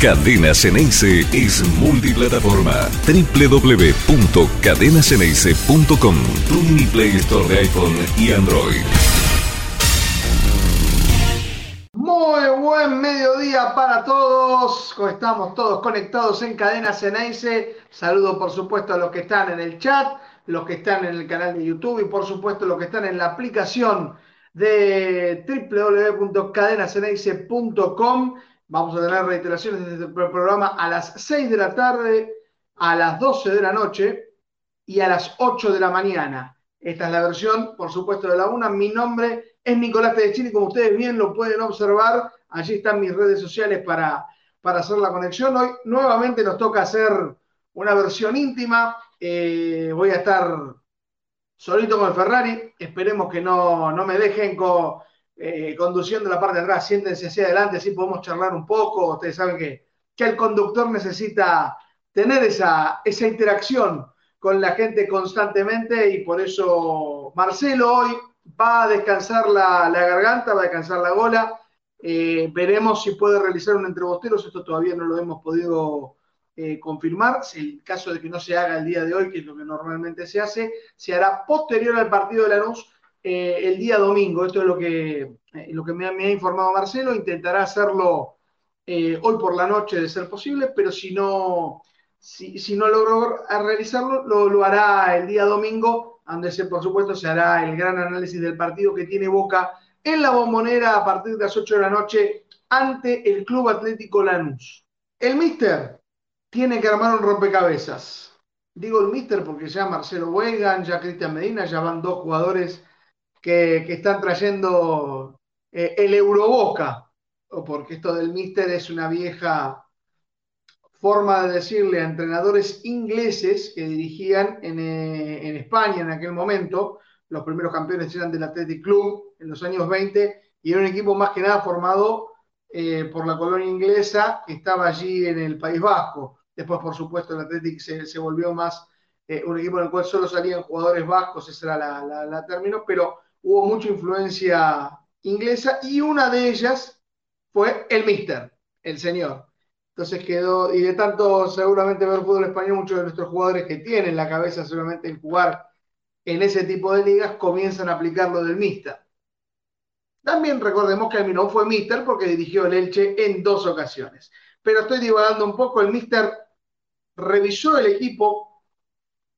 Cadena Ceneice es multiplataforma. www.cadenaceneice.com Tu mini Play Store de iPhone y Android. Muy buen mediodía para todos. Estamos todos conectados en Cadena Ceneice. Saludo por supuesto a los que están en el chat, los que están en el canal de YouTube y por supuesto los que están en la aplicación de www.cadenaceneice.com Vamos a tener reiteraciones de este programa a las 6 de la tarde, a las 12 de la noche y a las 8 de la mañana. Esta es la versión, por supuesto, de la una. Mi nombre es Nicolás Chile, como ustedes bien lo pueden observar. Allí están mis redes sociales para, para hacer la conexión. Hoy nuevamente nos toca hacer una versión íntima. Eh, voy a estar solito con el Ferrari. Esperemos que no, no me dejen con eh, conduciendo la parte de atrás, siéntense hacia adelante, así podemos charlar un poco. Ustedes saben que, que el conductor necesita tener esa, esa interacción con la gente constantemente y por eso Marcelo hoy va a descansar la, garganta, va a descansar la gola. Eh, veremos si puede realizar un entrebosteros, esto todavía no lo hemos podido eh, confirmar. En caso de que no se haga el día de hoy, que es lo que normalmente se hace, se hará posterior al partido de la Lanús eh, el día domingo. Esto es lo que, eh, lo que me, ha informado Marcelo. Intentará hacerlo eh, hoy por la noche de ser posible, pero si no, si, si no realizarlo, lo, lo, hará el día domingo, donde se, por supuesto se hará el gran análisis del partido que tiene Boca en la bombonera a partir de las 8 de la noche ante el Club Atlético Lanús. El Mister tiene que armar un rompecabezas. Digo el Mister porque ya Marcelo Wegan, ya Cristian Medina, ya van dos jugadores que, están trayendo eh, el Euroboca, porque esto del Mister es una vieja forma de decirle a entrenadores ingleses que dirigían en, eh, en España en aquel momento. Los primeros campeones eran del Athletic Club en los años 20 y era un equipo más que nada formado eh, por la colonia inglesa que estaba allí en el País Vasco. Después, por supuesto, el Athletic se, se volvió más un equipo en el cual solo salían jugadores vascos, esa era la, la, la término, pero hubo mucha influencia inglesa y una de ellas fue el Mister, el señor. Entonces quedó, y de tanto seguramente ver fútbol español, muchos de nuestros jugadores que tienen la cabeza solamente en jugar en ese tipo de ligas comienzan a aplicar lo del Mister. También recordemos que Almirón fue Mister porque dirigió el Elche en dos ocasiones. Pero estoy divagando un poco, el Mister revisó el equipo,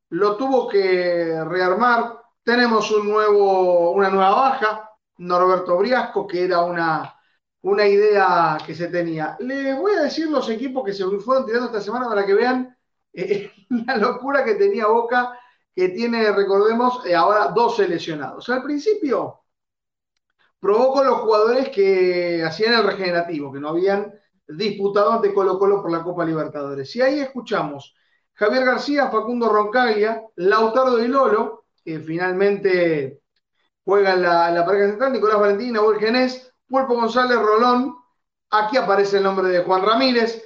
lo tuvo que rearmar, tenemos un nuevo, una nueva baja, Norberto Briasco, que era una, una idea que se tenía. Le voy a decir los equipos que se fueron tirando esta semana para que vean eh, la locura que tenía Boca, que tiene, recordemos, eh, ahora 12 lesionados. Al principio probó con los jugadores que hacían el regenerativo, que no habían disputado ante Colo Colo por la Copa Libertadores. Y ahí escuchamos Javier García, Facundo Roncaglia, Lautaro y Lolo, que finalmente juegan la, la pareja central, Nicolás Valentín, Nahuel Genés, Pulpo González, Rolón, aquí aparece el nombre de Juan Ramírez,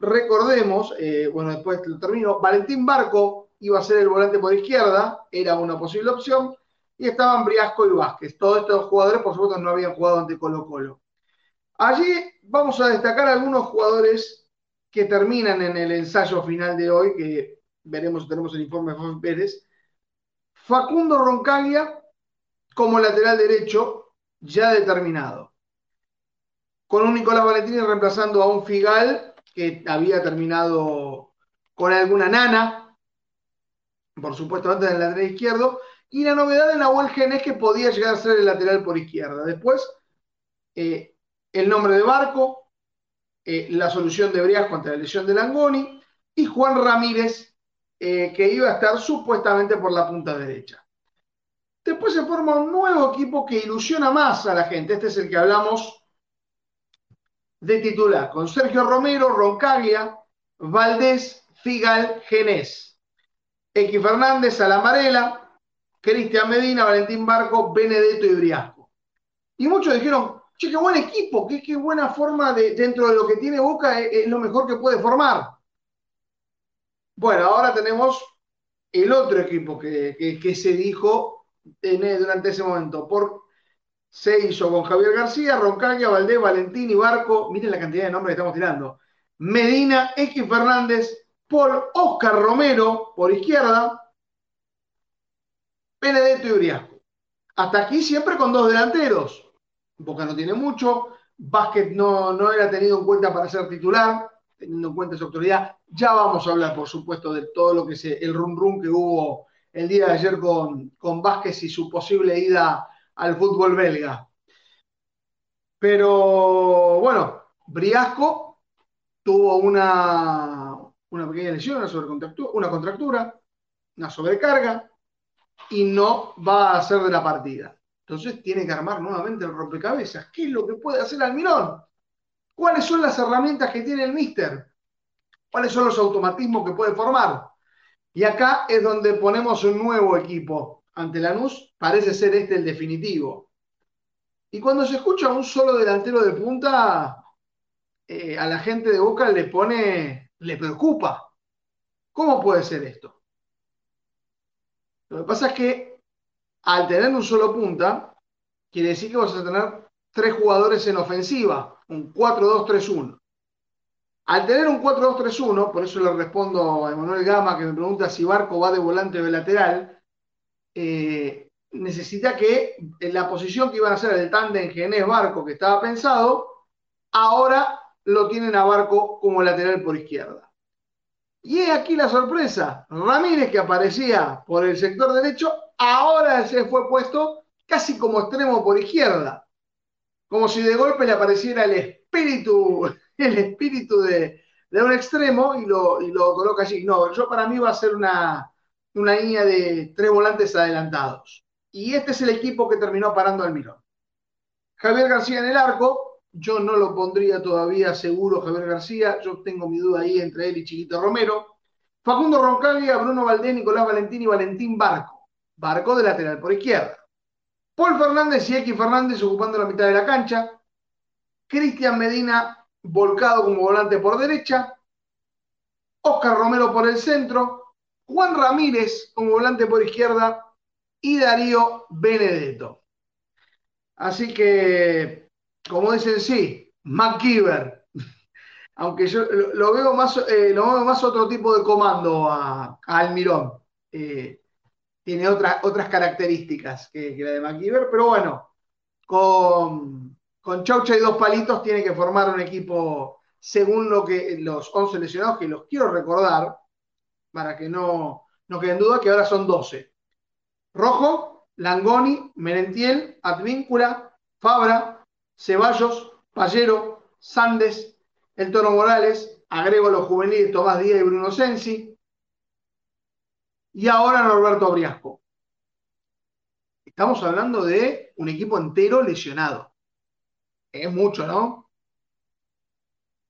recordemos, eh, bueno, después lo termino, Valentín Barco iba a ser el volante por izquierda, era una posible opción, y estaban Briasco y Vázquez. Todos estos jugadores, por supuesto, no habían jugado ante Colo Colo. Allí vamos a destacar algunos jugadores que terminan en el ensayo final de hoy, que veremos, tenemos el informe de Juan Pérez, Facundo Roncaglia como lateral derecho ya determinado. Con un Nicolás Valentini reemplazando a un Figal que había terminado con alguna nana, por supuesto antes del lateral izquierdo, y la novedad de Nahuel Genes que podía llegar a ser el lateral por izquierda. Después, eh, el nombre de Barco, eh, la solución de Brias contra la lesión de Langoni, y Juan Ramírez eh, que iba a estar supuestamente por la punta derecha. Después se forma un nuevo equipo que ilusiona más a la gente. Este es el que hablamos de titular, con Sergio Romero, Roncaglia, Valdés, Figal, Genés, X Fernández, Alamarela, Cristian Medina, Valentín Barco, Benedetto y Briasco. Y muchos dijeron, che, qué buen equipo, qué, qué buena forma de, dentro de lo que tiene Boca, es lo mejor que puede formar. Bueno, ahora tenemos el otro equipo que, se dijo durante ese momento. Por, se hizo con Javier García, Roncaglia, Valdés, Valentín y Barco. Miren la cantidad de nombres que estamos tirando. Medina, X Fernández, Paul Oscar Romero por izquierda, Benedetto y Uriasco. Hasta aquí siempre con dos delanteros. Boca no tiene mucho, Vázquez no, no era tenido en cuenta para ser titular, teniendo en cuenta su autoridad. Ya vamos a hablar, por supuesto, de todo lo que es el rum rum que hubo el día de ayer con, con Vázquez y su posible ida al fútbol belga. Pero bueno, Briasco tuvo una, una pequeña lesión, una, una contractura, una sobrecarga, y no va a ser de la partida. Entonces tiene que armar nuevamente el rompecabezas. ¿Qué es lo que puede hacer Almirón? ¿Cuáles son las herramientas que tiene el Mister? ¿Cuáles son los automatismos que puede formar? Y acá es donde ponemos un nuevo equipo ante Lanús. Parece ser este el definitivo. Y cuando se escucha un solo delantero de punta, eh, a la gente de Boca le pone, le preocupa. ¿Cómo puede ser esto? Lo que pasa es que al tener un solo punta, quiere decir que vas a tener tres jugadores en ofensiva, un 4-2-3-1. Al tener un 4-2-3-1, por eso le respondo a Emanuel Gama que me pregunta si Barco va de volante o de lateral, eh, necesita que en la posición que iban a hacer el tándem Genés Barco que estaba pensado, ahora lo tienen a Barco como lateral por izquierda. Y es aquí la sorpresa. Ramírez, que aparecía por el sector derecho, ahora se fue puesto casi como extremo por izquierda. Como si de golpe le apareciera el espíritu, el espíritu de, un extremo y lo, coloca allí. No, yo para mí va a ser una, línea de tres volantes adelantados. Y este es el equipo que terminó parando al Mirón. Javier García en el arco, yo no lo pondría todavía seguro Javier García. Yo tengo mi duda ahí entre él y Chiquito Romero. Facundo Roncaglia, Bruno Valdés, Nicolás Valentín y Valentín Barco. Barco de lateral por izquierda. Paul Fernández y X Fernández ocupando la mitad de la cancha. Cristian Medina volcado como volante por derecha. Oscar Romero por el centro. Juan Ramírez como volante por izquierda. Y Darío Benedetto. Así que como dicen, sí, MacGyver. Aunque yo lo veo más, eh, lo veo más otro tipo de comando a, Almirón. Eh, tiene otras características que, la de MacGyver, pero bueno, con, con Chaucha y dos palitos tiene que formar un equipo según lo que los 11 lesionados, que los quiero recordar, para que no, no queden duda, que ahora son 12. Rojo, Langoni, Merentiel, Advíncula, Fabra, Ceballos, Pallero, Sandes, El Toro Morales, agrego los juveniles Tomás Díaz y Bruno Sensi, y ahora Norberto Briasco. Estamos hablando de un equipo entero lesionado. Es mucho, ¿no?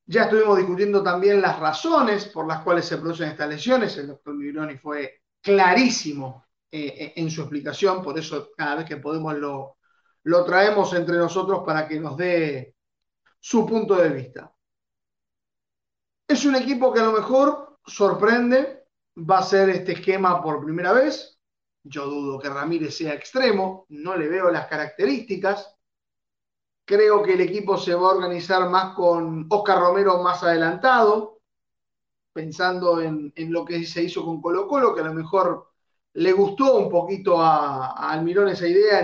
Ya estuvimos discutiendo también las razones por las cuales se producen estas lesiones. El doctor Migroni fue clarísimo eh, eh, en su explicación, por eso cada vez que podemos lo, lo traemos entre nosotros para que nos dé su punto de vista. Es un equipo que a lo mejor sorprende, va a ser este esquema por primera vez. Yo dudo que Ramírez sea extremo, no le veo las características. Creo que el equipo se va a organizar más con Oscar Romero más adelantado, pensando en, lo que se hizo con Colo Colo, que a lo mejor le gustó un poquito a, Almirón esa idea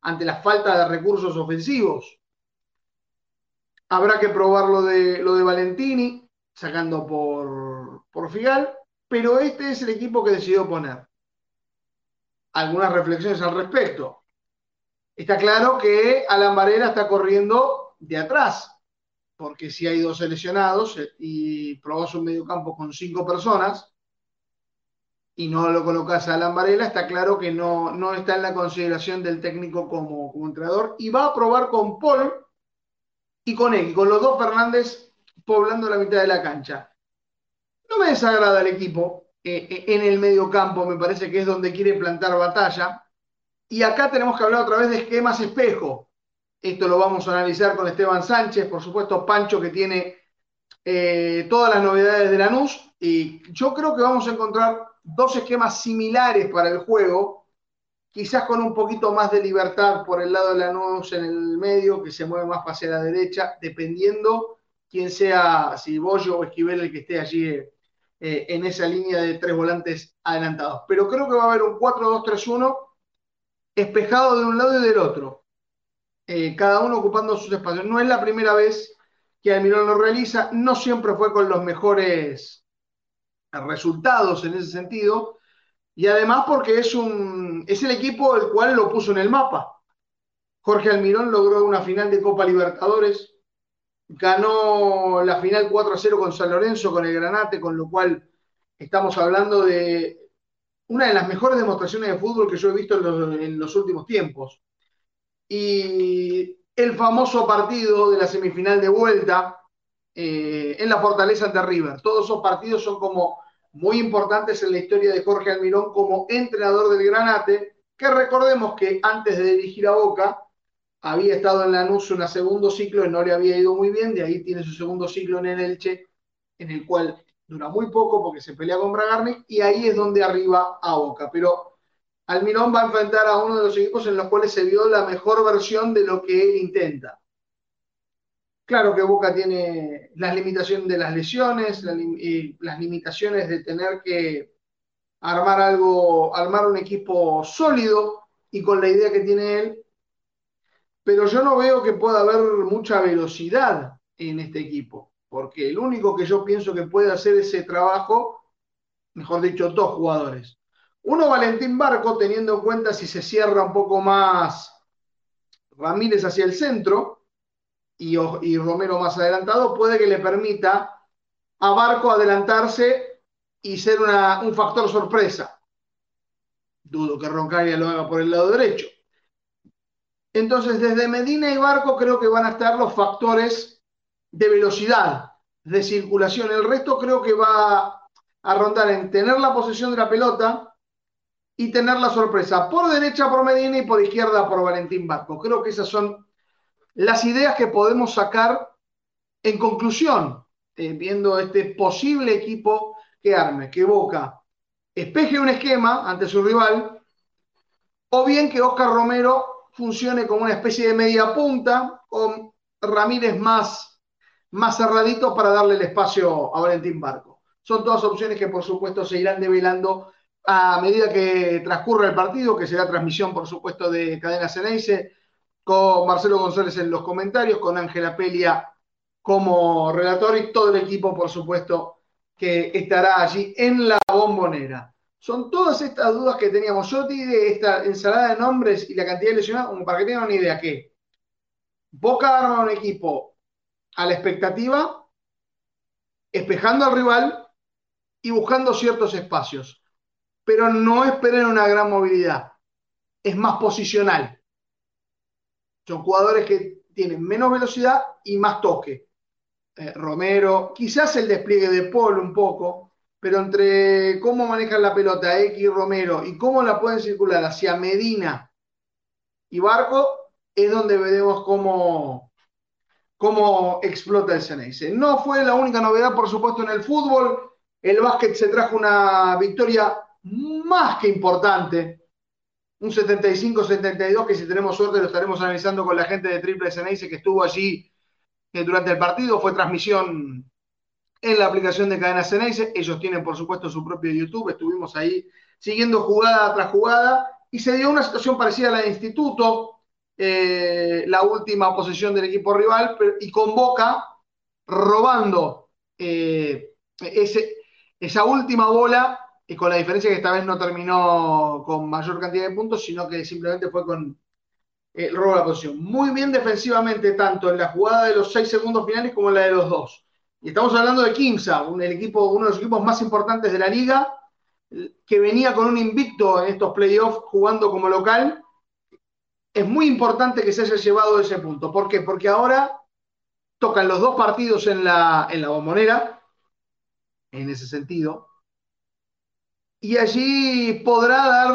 ante la falta de recursos ofensivos. Habrá que probar lo de, lo de Valentini, sacando por, por Figal, pero este es el equipo que decidió poner. Algunas reflexiones al respecto. Está claro que Alan Varela está corriendo de atrás, porque si hay dos seleccionados y probás un mediocampo con cinco personas, y no lo colocas a Alan Varela, está claro que no, no está en la consideración del técnico como, entrenador y va a probar con Paul y con él, con los dos Fernández poblando la mitad de la cancha. No me desagrada el equipo eh, eh, en el medio campo, me parece que es donde quiere plantar batalla. Y acá tenemos que hablar otra vez de esquemas espejo. Esto lo vamos a analizar con Esteban Sánchez, por supuesto Pancho que tiene eh, todas las novedades de Lanús. Y yo creo que vamos a encontrar dos esquemas similares para el juego, quizás con un poquito más de libertad por el lado de Lanús en el medio, que se mueve más hacia la derecha, dependiendo quién sea, si Bollo o Esquivel el que esté allí eh, en esa línea de tres volantes adelantados. Pero creo que va a haber un 4-2-3-1 espejado de un lado y del otro, eh, cada uno ocupando sus espacios. No es la primera vez que Almirón lo realiza, no siempre fue con los mejores resultados en ese sentido, y además porque es, un, es el equipo el cual lo puso en el mapa. Jorge Almirón logró una final de Copa Libertadores, ganó la final 4 0 con San Lorenzo, con el Granate, con lo cual estamos hablando de una de las mejores demostraciones de fútbol que yo he visto en los, últimos tiempos. Y el famoso partido de la semifinal de vuelta eh, en la Fortaleza ante River. Todos esos partidos son como muy importantes en la historia de Jorge Almirón como entrenador del Granate, que recordemos que antes de dirigir a Boca había estado en Lanús un segundo ciclo y no le había ido muy bien, de ahí tiene su segundo ciclo en el Elche, en el cual dura muy poco porque se pelea con Bragarnik y ahí es donde arriba a Boca. Pero Almirón va a enfrentar a uno de los equipos en los cuales se vio la mejor versión de lo que él intenta. Claro que Boca tiene las limitaciones de las lesiones, las limitaciones de tener que armar algo, armar un equipo sólido y con la idea que tiene él, pero yo no veo que pueda haber mucha velocidad en este equipo, porque el único que yo pienso que puede hacer ese trabajo, mejor dicho, dos jugadores. Uno, Valentín Barco, teniendo en cuenta si se cierra un poco más Ramírez hacia el centro y, Romero más adelantado, puede que le permita a Barco adelantarse y ser un factor sorpresa. Dudo que Roncaria lo haga por el lado derecho. Entonces, desde Medina y Barco creo que van a estar los factores de velocidad, de circulación. El resto creo que va a rondar en tener la posesión de la pelota y tener la sorpresa por derecha por Medina y por izquierda por Valentín Barco. Creo que esas son las ideas que podemos sacar en conclusión, eh, viendo este posible equipo que arme, que Boca espeje un esquema ante su rival, o bien que Oscar Romero funcione como una especie de media punta, con Ramírez más, más cerradito para darle el espacio a Valentín Barco. Son todas opciones que por supuesto se irán develando a medida que transcurra el partido, que será transmisión por supuesto de Cadena Ceneice, con Marcelo González en los comentarios, con Ángela Pelia como relator y todo el equipo por supuesto que estará allí en la bombonera. Son todas estas dudas que teníamos. Yo de esta ensalada de nombres y la cantidad de lesionados, como para que tengan una idea que Boca arma un equipo a la expectativa, espejando al rival y buscando ciertos espacios. Pero no esperen una gran movilidad. Es más posicional. Son jugadores que tienen menos velocidad y más toque. Eh, Romero, quizás el despliegue de Paul un poco, pero entre cómo manejan la pelota X Romero y cómo la pueden circular hacia Medina y Barco, es donde veremos cómo, cómo explota el Ceneice. No fue la única novedad, por supuesto, en el fútbol. El básquet se trajo una victoria más que importante. Un 75-72 que si tenemos suerte lo estaremos analizando con la gente de Triple Ceneice que estuvo allí eh, durante el partido. Fue transmisión en la aplicación de Cadena Ceneice. Ellos tienen, por supuesto, su propio YouTube. Estuvimos ahí siguiendo jugada tras jugada y se dio una situación parecida a la de Instituto, eh, la última posesión del equipo rival, y con Boca robando eh, esa última bola y con la diferencia que esta vez no terminó con mayor cantidad de puntos, sino que simplemente fue con el robo de la posición. Muy bien defensivamente, tanto en la jugada de los seis segundos finales como en la de los dos. Y estamos hablando de Kimsa, un, equipo, uno de los equipos más importantes de la liga, que venía con un invicto en estos playoffs jugando como local. Es muy importante que se haya llevado ese punto. ¿Por qué? Porque ahora tocan los dos partidos en la, en la bombonera, en ese sentido, y allí podrá dar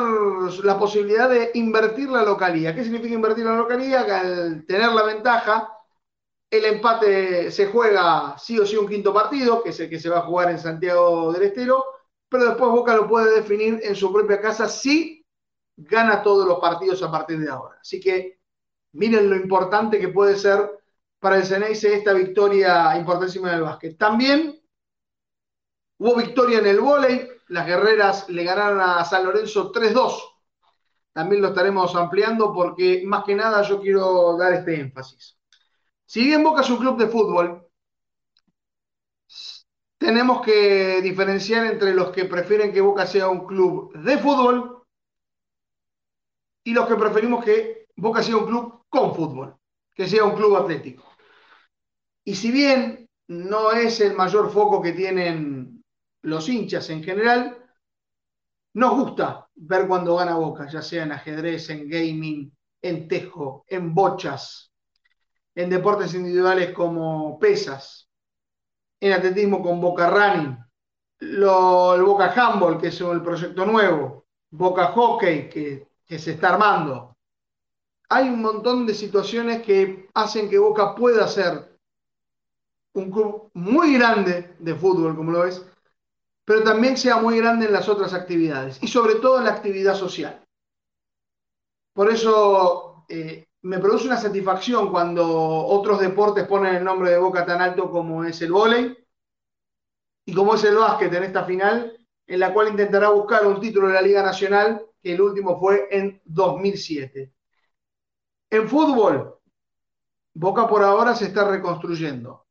la posibilidad de invertir la localía. ¿Qué significa invertir la localía? Al tener la ventaja, el empate se juega sí o sí un quinto partido, que es el que se va a jugar en Santiago del Estero, pero después Boca lo puede definir en su propia casa si gana todos los partidos a partir de ahora. Así que miren lo importante que puede ser para el Ceneice esta victoria importantísima del básquet. También hubo victoria en el vóley, las guerreras le ganaron a San Lorenzo 3-2. También lo estaremos ampliando porque más que nada yo quiero dar este énfasis. Si bien Boca es un club de fútbol, tenemos que diferenciar entre los que prefieren que Boca sea un club de fútbol y los que preferimos que Boca sea un club con fútbol, que sea un club atlético. Y si bien no es el mayor foco que tienen los hinchas en general, nos gusta ver cuando gana Boca, ya sea en ajedrez, en gaming, en tejo, en bochas, en deportes individuales como pesas, en atletismo con Boca Running, el Boca Handball, que es el proyecto nuevo, Boca Hockey, que, que se está armando. Hay un montón de situaciones que hacen que Boca pueda ser un club muy grande de fútbol, como lo es, pero también sea muy grande en las otras actividades y sobre todo en la actividad social. Por eso eh, me produce una satisfacción cuando otros deportes ponen el nombre de Boca tan alto como es el vóley y como es el básquet en esta final, en la cual intentará buscar un título de la Liga Nacional, que el último fue en 2007. En fútbol, Boca por ahora se está reconstruyendo.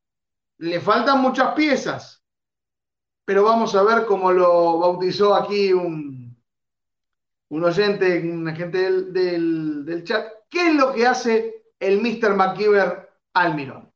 Le faltan muchas piezas, pero vamos a ver cómo lo bautizó aquí un, un oyente, un agente del, del chat, ¿Qué es lo que hace el Mr. McKeever Almirón?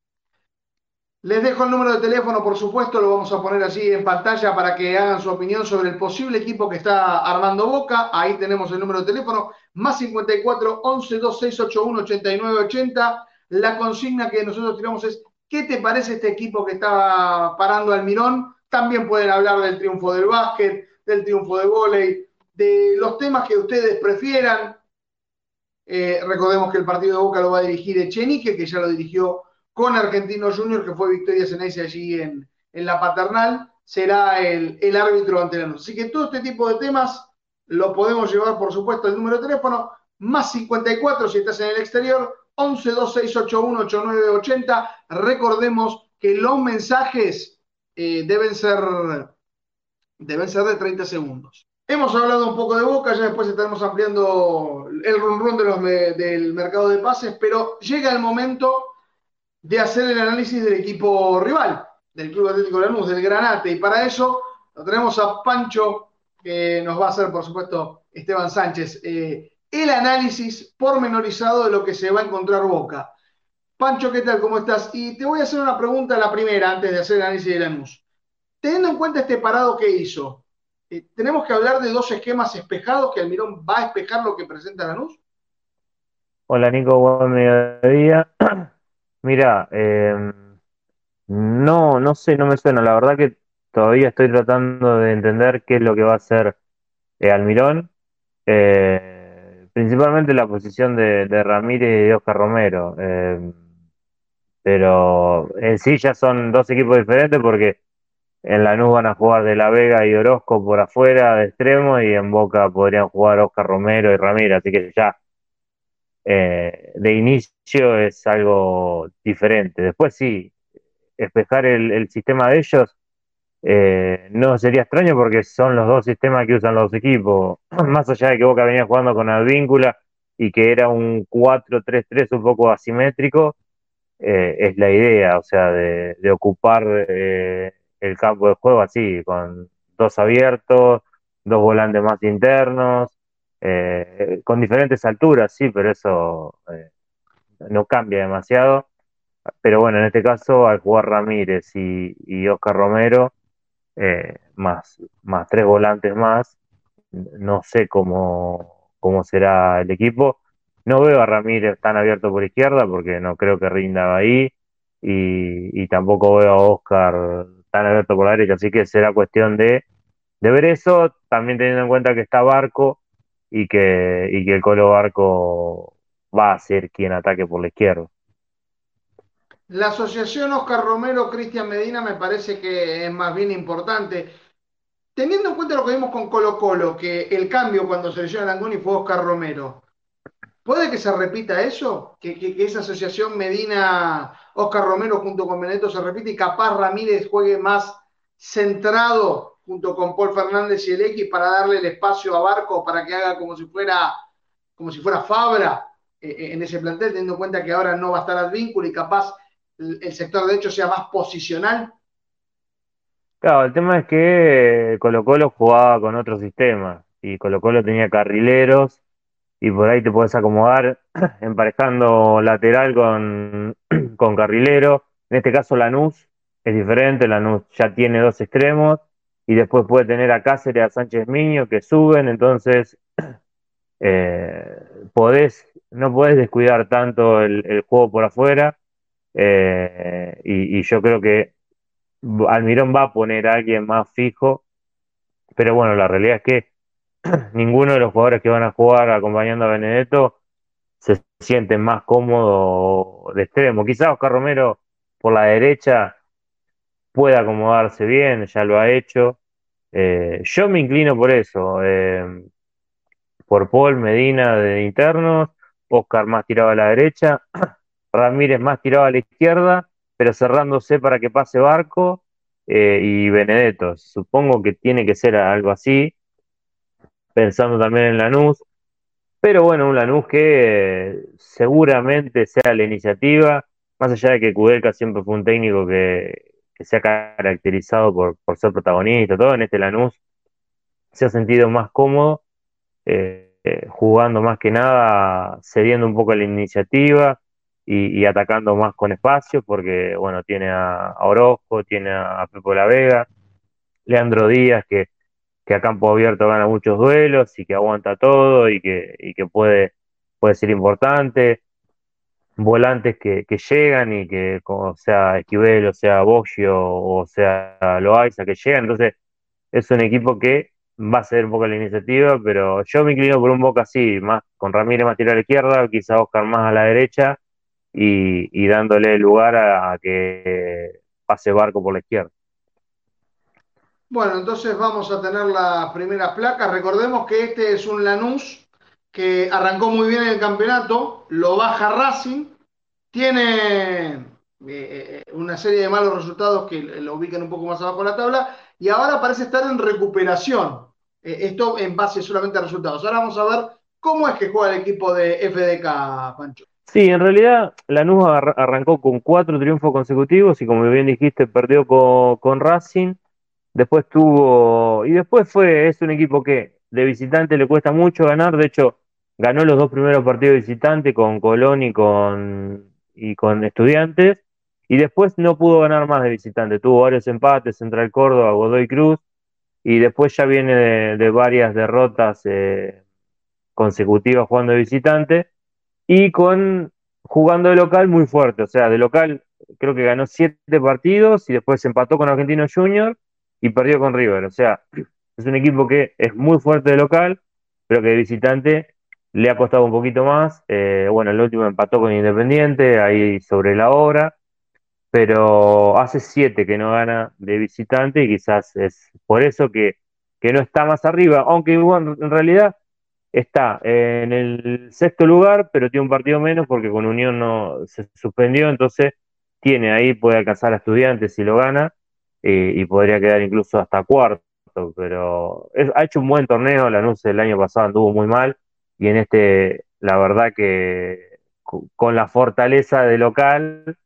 Les dejo el número de teléfono, por supuesto, lo vamos a poner allí en pantalla para que hagan su opinión sobre el posible equipo que está armando Boca. Ahí tenemos el número de teléfono, más 54 11 2681 8980. La consigna que nosotros tiramos es, ¿qué te parece este equipo que está parando Almirón? También pueden hablar del triunfo del básquet, del triunfo de vóley, de los temas que ustedes prefieran. Eh, recordemos que el partido de Boca lo va a dirigir Echenique, que ya lo dirigió con Argentino Junior, que fue Victoria Ceneice allí en, la paternal, será el, árbitro ante la. Así que todo este tipo de temas lo podemos llevar, por supuesto, el número de teléfono, más 54 si estás en el exterior, 11 2681 8980. Recordemos que los mensajes eh, deben, ser, deben ser de 30 segundos. Hemos hablado un poco de Boca, ya después estaremos ampliando el run run de del mercado de pases, pero llega el momento de hacer el análisis del equipo rival, del Club Atlético Lanús, del Granate, y para eso lo tenemos a Pancho, que nos va a hacer, por supuesto, Esteban Sánchez, eh, el análisis pormenorizado de lo que se va a encontrar Boca. Pancho, ¿qué tal? ¿Cómo estás? Y te voy a hacer una pregunta, la primera, antes de hacer el análisis de Lanús. Teniendo en cuenta este parado que hizo, eh, ¿tenemos que hablar de dos esquemas espejados que Almirón va a espejar lo que presenta Lanús? Hola Nico, buen mediodía. Mira, em, no, no sé, no me suena. La verdad que todavía estoy tratando de entender qué es lo que va a hacer eh, Almirón. Eh, principalmente la posición de, Ramírez y de Oscar Romero. Pero en sí ya son dos equipos diferentes porque en la Lanús van a jugar de La Vega y Orozco por afuera de extremo y en Boca podrían jugar Oscar Romero y Ramírez, así que ya eh, de inicio es algo diferente. Después sí, espejar el, sistema de ellos eh, no sería extraño porque son los dos sistemas que usan los equipos, más allá de que Boca venía jugando con Advíncula y que era un 4-3-3 un poco asimétrico, eh, es la idea, o sea, de, de ocupar el campo de juego así, con dos abiertos, dos volantes más internos, eh, con diferentes alturas, sí, pero eso eh, no cambia demasiado. Pero bueno, en este caso, al jugar Ramírez y, Oscar Romero, eh, más, más tres volantes más, no sé cómo, cómo será el equipo. No veo a Ramírez tan abierto por izquierda porque no creo que rinda ahí y, y tampoco veo a Oscar tan abierto por la derecha, así que será cuestión de, ver eso, también teniendo en cuenta que está Barco y que, y que el Colo Barco va a ser quien ataque por la izquierda. La asociación Oscar Romero, Cristian Medina me parece que es más bien importante. Teniendo en cuenta lo que vimos con Colo Colo, que el cambio cuando se lesiona Langoni fue Oscar Romero, ¿Puede que se repita eso? Que, esa asociación Medina-Oscar Romero junto con Benedetto se repite y capaz Ramírez juegue más centrado junto con Paul Fernández y el X para darle el espacio a Barco para que haga como si fuera, como si fuera Fabra eh, eh, en ese plantel, teniendo en cuenta que ahora no va a estar al vínculo y capaz el, sector de hecho sea más posicional? Claro, el tema es que Colo Colo jugaba con otro sistema y Colo Colo tenía carrileros y por ahí te puedes acomodar emparejando lateral con, con carrilero. En este caso Lanús es diferente, Lanús ya tiene dos extremos y después puede tener a Cáceres, a Sánchez Miño que suben, entonces eh, no podés descuidar tanto el, juego por afuera. Eh, y, yo creo que Almirón va a poner a alguien más fijo, pero bueno, la realidad es que ninguno de los jugadores que van a jugar acompañando a Benedetto se siente más cómodo de extremo. Quizás Oscar Romero por la derecha puede acomodarse bien, ya lo ha hecho. Eh, yo me inclino por eso, eh, por Paul Medina de internos, Oscar más tirado a la derecha, Ramírez más tirado a la izquierda, pero cerrándose para que pase Barco eh, y Benedetto. Supongo que tiene que ser algo así pensando también en Lanús. Pero bueno, un Lanús que seguramente sea la iniciativa, más allá de que Kudelka siempre fue un técnico que, se ha caracterizado por, ser protagonista, todo en este Lanús se ha sentido más cómodo, eh, eh, jugando más que nada, cediendo un poco la iniciativa y, atacando más con espacio, porque bueno, tiene a, Orozco, tiene a Pepo La Vega, Leandro Díaz, que que a campo abierto gana muchos duelos y que aguanta todo y que, que puede, puede ser importante. Volantes que, llegan y que, como sea Esquivel, o sea Boggio, o sea Loaiza, que llegan. Entonces, es un equipo que va a ser un poco la iniciativa, pero yo me inclino por un Boca así, más con Ramírez más tirado a la izquierda, quizá Oscar más a la derecha y, dándole lugar a que pase Barco por la izquierda. Bueno, entonces vamos a tener la primera placa. Recordemos que este es un Lanús que arrancó muy bien en el campeonato, lo baja Racing, tiene eh, eh, una serie de malos resultados que lo ubican un poco más abajo en la tabla y ahora parece estar en recuperación. Eh, esto en base solamente a resultados. Ahora vamos a ver cómo es que juega el equipo de FDK, Pancho. Sí, en realidad Lanús arrancó con cuatro triunfos consecutivos y como bien dijiste, perdió con Racing Después tuvo, y después fue, es un equipo que de visitante le cuesta mucho ganar, de hecho ganó los dos primeros partidos de visitante con Colón y con, y con Estudiantes, y después no pudo ganar más de visitante, tuvo varios empates, Central Córdoba, Godoy Cruz, y después ya viene de, varias derrotas eh, consecutivas jugando de visitante, y con jugando de local muy fuerte, o sea, de local creo que ganó siete partidos y después empató con Argentino Junior y perdió con River. O sea, es un equipo que es muy fuerte de local, pero que de visitante le ha costado un poquito más. Eh, bueno, el último empató con Independiente, ahí sobre la hora, pero hace siete que no gana de visitante y quizás es por eso que, no está más arriba, aunque bueno, en realidad está en el sexto lugar, pero tiene un partido menos porque con Unión no se suspendió, entonces tiene ahí, puede alcanzar a estudiantes si lo gana, y podría quedar incluso hasta cuarto, pero ha hecho un buen torneo, Lanús el año pasado anduvo muy mal y en este la verdad que con la fortaleza de local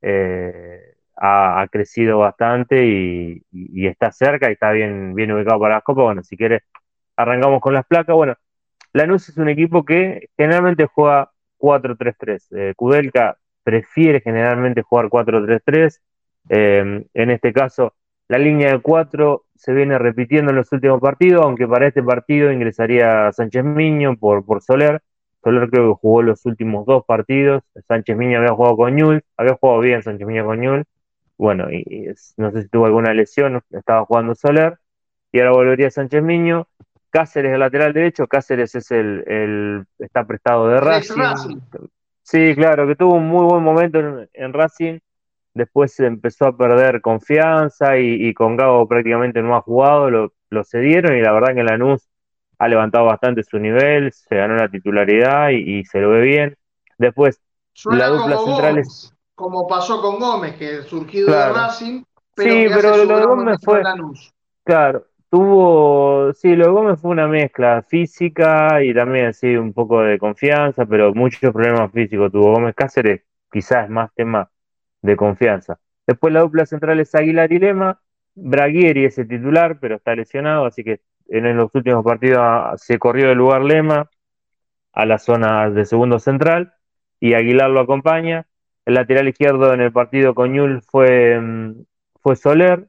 eh, ha, crecido bastante y, está cerca y está bien, bien ubicado para las copas. Bueno, si quieres arrancamos con las placas. Bueno, Lanús es un equipo que generalmente juega 4-3-3. Eh, Kudelka prefiere generalmente jugar 4-3-3. Em, en este caso, la línea de cuatro se viene repitiendo en los últimos partidos, aunque para este partido ingresaría Sánchez Miño por, por Soler. Soler creo que jugó los últimos dos partidos. Sánchez Miño había jugado con Ñul, había jugado bien Sánchez Miño con Ñul. Bueno, y, no sé si tuvo alguna lesión, estaba jugando Soler. Y ahora volvería Sánchez Miño. Cáceres el lateral derecho, Cáceres es el, está prestado de Racing. Sí, claro, que tuvo un muy buen momento en Racing después empezó a perder confianza y, con Gago prácticamente no ha jugado, lo, cedieron y la verdad que Lanús ha levantado bastante su nivel, se ganó la titularidad y, se lo ve bien. Después, la dupla central es... Como pasó con Gómez, que surgido de Racing, pero sí, pero lo de Gómez fue. Claro, tuvo. Sí, lo de Gómez fue una mezcla física y también así un poco de confianza, pero muchos problemas físicos tuvo Gómez Cáceres, quizás más tema de confianza. Después la dupla central es Aguilar y Lema. Braguieri es el titular, pero está lesionado, así que en los últimos partidos ah, se corrió del lugar Lema a la zona de segundo central y Aguilar lo acompaña. El lateral izquierdo en el partido con Ñul fue, mm, fue Soler.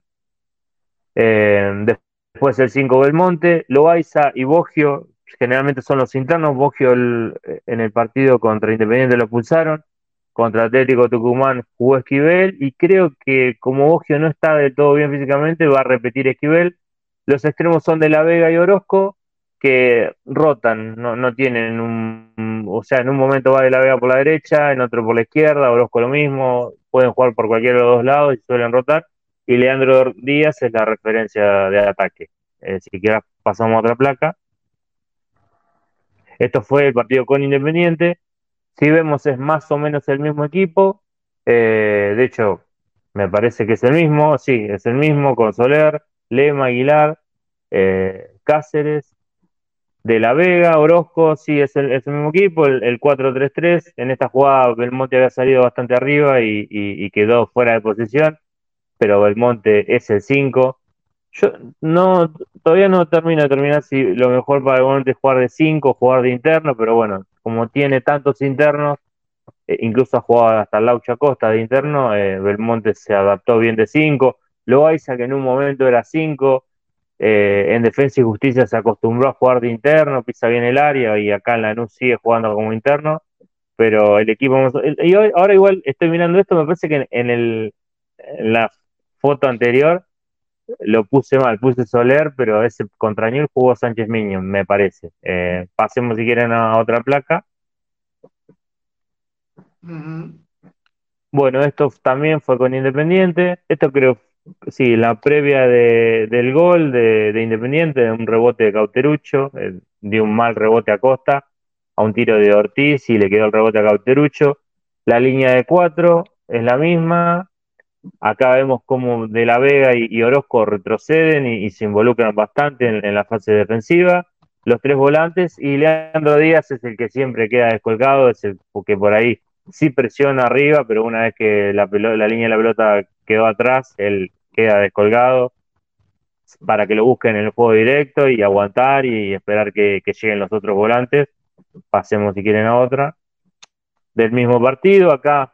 Eh, después el 5 Belmonte, Loaiza y Bogio, generalmente son los internos. Bogio en el partido contra Independiente lo pulsaron. Contra Atlético Tucumán jugó Esquivel y creo que como Bogio no está del todo bien físicamente, va a repetir Esquivel. Los extremos son de La Vega y Orozco, que rotan, no, no tienen un, o sea, en un momento va de La Vega por la derecha, en otro por la izquierda, Orozco lo mismo, pueden jugar por cualquiera de los dos lados y suelen rotar, y Leandro Díaz es la referencia de ataque. Eh, si quieres pasamos a otra placa. Esto fue el partido con Independiente. Si vemos es más o menos el mismo equipo. Eh, de hecho, me parece que es el mismo. Sí, es el mismo con Soler, Lema, Aguilar, eh, Cáceres, De la Vega, Orozco, sí, es el, mismo equipo, el, 4-3-3. En esta jugada Belmonte había salido bastante arriba y, quedó fuera de posición, pero Belmonte es el 5. Yo no, todavía no termino de terminar si lo mejor para Belmonte es jugar de 5 jugar de interno, pero bueno, como tiene tantos internos, eh, incluso ha jugado hasta Laucha Costa de interno, eh, Belmonte se adaptó bien de 5. Loaiza, que en un momento era 5, eh, en Defensa y Justicia se acostumbró a jugar de interno, pisa bien el área y acá en la NU sigue jugando como interno, pero el equipo... Y ahora igual estoy mirando esto, me parece que en, el, en la foto anterior lo puse mal, puse Soler, pero ese contra jugó Sánchez Miño, me parece. Eh, pasemos si quieren a otra placa. Bueno, esto también fue con Independiente. Esto creo Sí, la previa del gol de, Independiente, de un rebote de Cauterucho, eh, dio un mal rebote a Costa, a un tiro de Ortiz y le quedó el rebote a Cauterucho. La línea de cuatro es la misma. Acá vemos cómo De la Vega y, Orozco retroceden y, se involucran bastante en, la fase defensiva. Los tres volantes y Leandro Díaz es el que siempre queda descolgado, es el que por ahí sí presiona arriba, pero una vez que la, la línea de la pelota quedó atrás, él queda descolgado para que lo busquen en el juego directo y aguantar y esperar que, lleguen los otros volantes. Pasemos si quieren a otra. Del mismo partido, acá,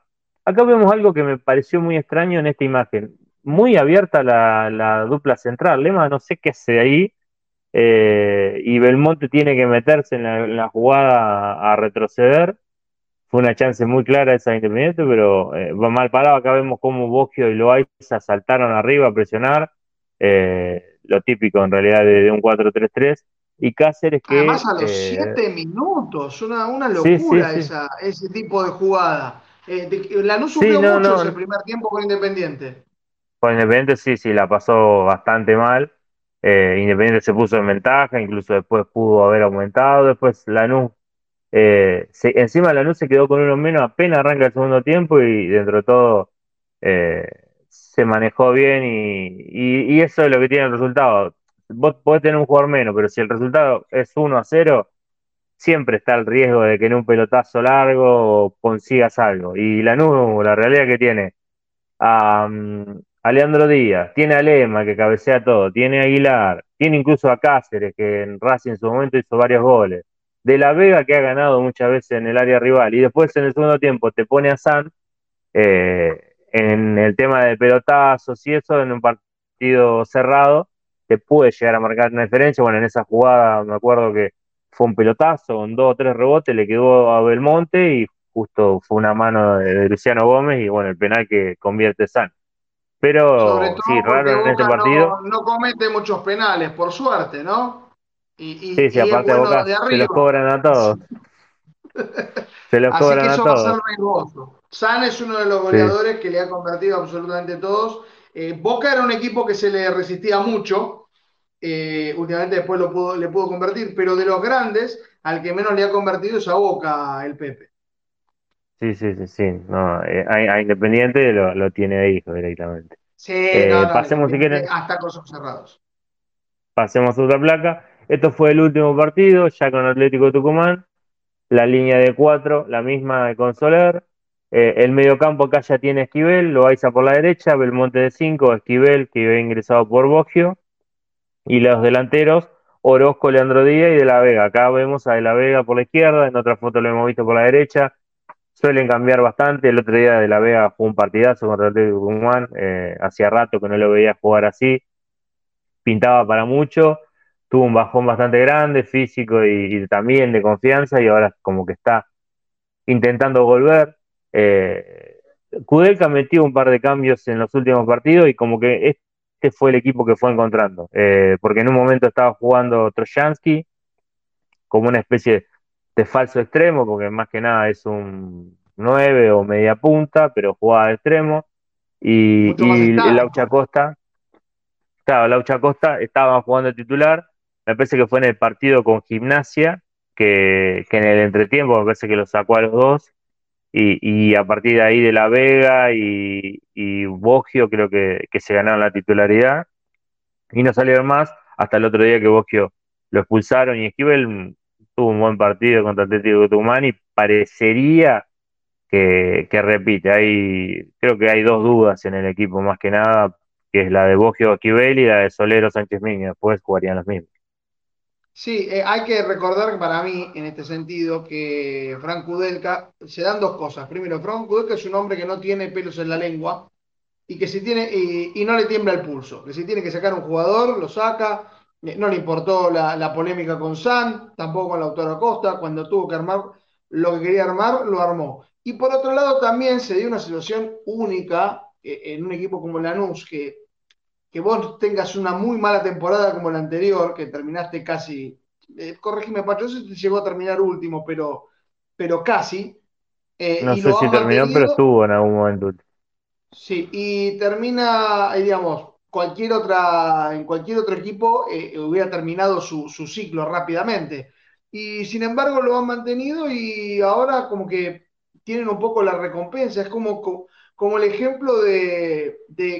acá vemos algo que me pareció muy extraño en esta imagen. Muy abierta la, dupla central. Lema no sé qué hace ahí. Eh, y Belmonte tiene que meterse en la, jugada a retroceder fue una chance muy clara esa Independiente, pero eh, va mal parado. Acá vemos cómo Bogio y Loaiza saltaron arriba a presionar, eh, lo típico en realidad de, un 4-3-3. Y Cáceres que... Además a los 7 eh, minutos, una, una locura ese tipo de jugada. La no sufrió mucho ese primer tiempo con Independiente. Con Independiente sí, sí, la pasó bastante mal. Independiente se puso en ventaja, incluso después pudo haber aumentado. Después Lanús eh, encima la luz se quedó con uno menos, apenas arranca el segundo tiempo y dentro de todo eh, se manejó bien y, eso es lo que tiene el resultado. Vos podés tener un jugador menos, pero si el resultado es 1 a 0, siempre está el riesgo de que en un pelotazo largo consigas algo. Y la nube, la realidad que tiene a, a Leandro Díaz, tiene a Lema que cabecea todo, tiene a Aguilar, tiene incluso a Cáceres que en Racing en su momento hizo varios goles de la Vega que ha ganado muchas veces en el área rival y después en el segundo tiempo te pone a San eh, en el tema de pelotazos y eso en un partido cerrado te puede llegar a marcar una diferencia. Bueno, en esa jugada me acuerdo que fue un pelotazo con dos o tres rebotes, le quedó a Belmonte y justo fue una mano de, Luciano Gómez y bueno, el penal que convierte San. Pero sí, raro en este partido. no comete muchos penales, por suerte, ¿no? sí, sí, aparte de Boca se los cobran a todos. se los cobran a todos. San es uno de los goleadores que le ha convertido absolutamente todos. Eh, Boca era un equipo que se le resistía mucho, eh, últimamente después lo pudo, le pudo convertir, pero de los grandes, al que menos le ha convertido es a Boca el Pepe. Sí, sí, sí, sí. No, eh, a, Independiente lo, lo, tiene de hijo directamente. Sí, no, no, pasemos si quieren. Hasta con ojos cerrados. Pasemos a otra placa. Esto fue el último partido, ya con Atlético Tucumán. La línea de cuatro, la misma de Consolar. Eh, el mediocampo acá ya tiene Esquivel, Loaiza por la derecha, Belmonte de 5, Esquivel que había ingresado por Bogio. Y los delanteros, Orozco, Leandro Díaz y De la Vega. Acá vemos a De la Vega por la izquierda, en otra foto lo hemos visto por la derecha. Suelen cambiar bastante. El otro día De la Vega jugó un partidazo contra el Atlético Tucumán. Eh, hacía rato que no lo veía jugar así. Pintaba para mucho tuvo un bajón bastante grande, físico y, también de confianza, y ahora como que está intentando volver. Eh, Kudelka metió un par de cambios en los últimos partidos y como que este fue el equipo que fue encontrando, eh, porque en un momento estaba jugando Trojansky como una especie de falso extremo, porque más que nada es un 9 o media punta, pero jugaba de extremo, y, y Laucha Costa, claro, Laucha Costa estaba jugando titular, me parece que fue en el partido con Gimnasia, que, en el entretiempo me parece que lo sacó a los dos, y, a partir de ahí de La Vega y, y Bogio creo que, se ganaron la titularidad, y no salieron más hasta el otro día que Bogio lo expulsaron y Esquivel tuvo un buen partido contra Atlético de Tucumán y parecería que, repite. Hay, creo que hay dos dudas en el equipo más que nada, que es la de Bogio Esquivel y la de Solero Sánchez Miño, después jugarían los mismos. Sí, eh, hay que recordar para mí, en este sentido, que Frank Kudelka, se dan dos cosas. Primero, Frank Kudelka es un hombre que no tiene pelos en la lengua y que si tiene, y, no le tiembla el pulso. Que si tiene que sacar un jugador, lo saca. Eh, no le importó la, polémica con San, tampoco con la autora Acosta. Cuando tuvo que armar lo que quería armar, lo armó. Y por otro lado, también se dio una situación única eh, en un equipo como Lanús, que que vos tengas una muy mala temporada como la anterior, que terminaste casi, eh, corregime Pacho, eso te llegó a terminar último, pero, pero casi. Eh, no sé si terminó, pero estuvo en algún momento. Sí, y termina, eh, digamos, cualquier otra, en cualquier otro equipo eh, hubiera terminado su, su, ciclo rápidamente. Y sin embargo lo han mantenido y ahora como que tienen un poco la recompensa, es como como el ejemplo de,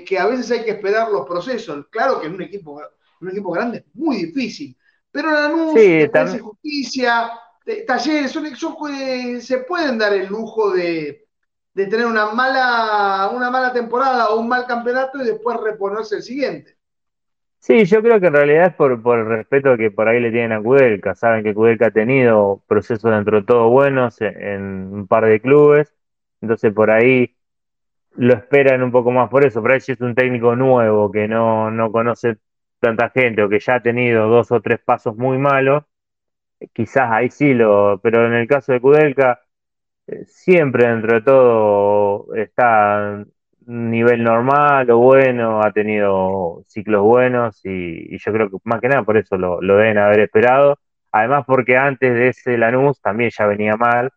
que a veces hay que esperar los procesos. Claro que en un equipo, un equipo grande es muy difícil, pero la sí, Defensa Justicia, Talleres, son, eh, se pueden dar el lujo de, tener una mala, una mala temporada o un mal campeonato y después reponerse el siguiente. Sí, yo creo que en realidad es por, por el respeto que por ahí le tienen a Kudelka. Saben que Kudelka ha tenido procesos dentro de todo buenos en un par de clubes. Entonces por ahí lo esperan un poco más por eso. Si es un técnico nuevo que no, no conoce tanta gente o que ya ha tenido dos o tres pasos muy malos, quizás ahí sí lo. Pero en el caso de Kudelka, eh, siempre dentro de todo está nivel normal o bueno, ha tenido ciclos buenos y, yo creo que más que nada por eso lo, lo, deben haber esperado. Además porque antes de ese Lanús también ya venía mal.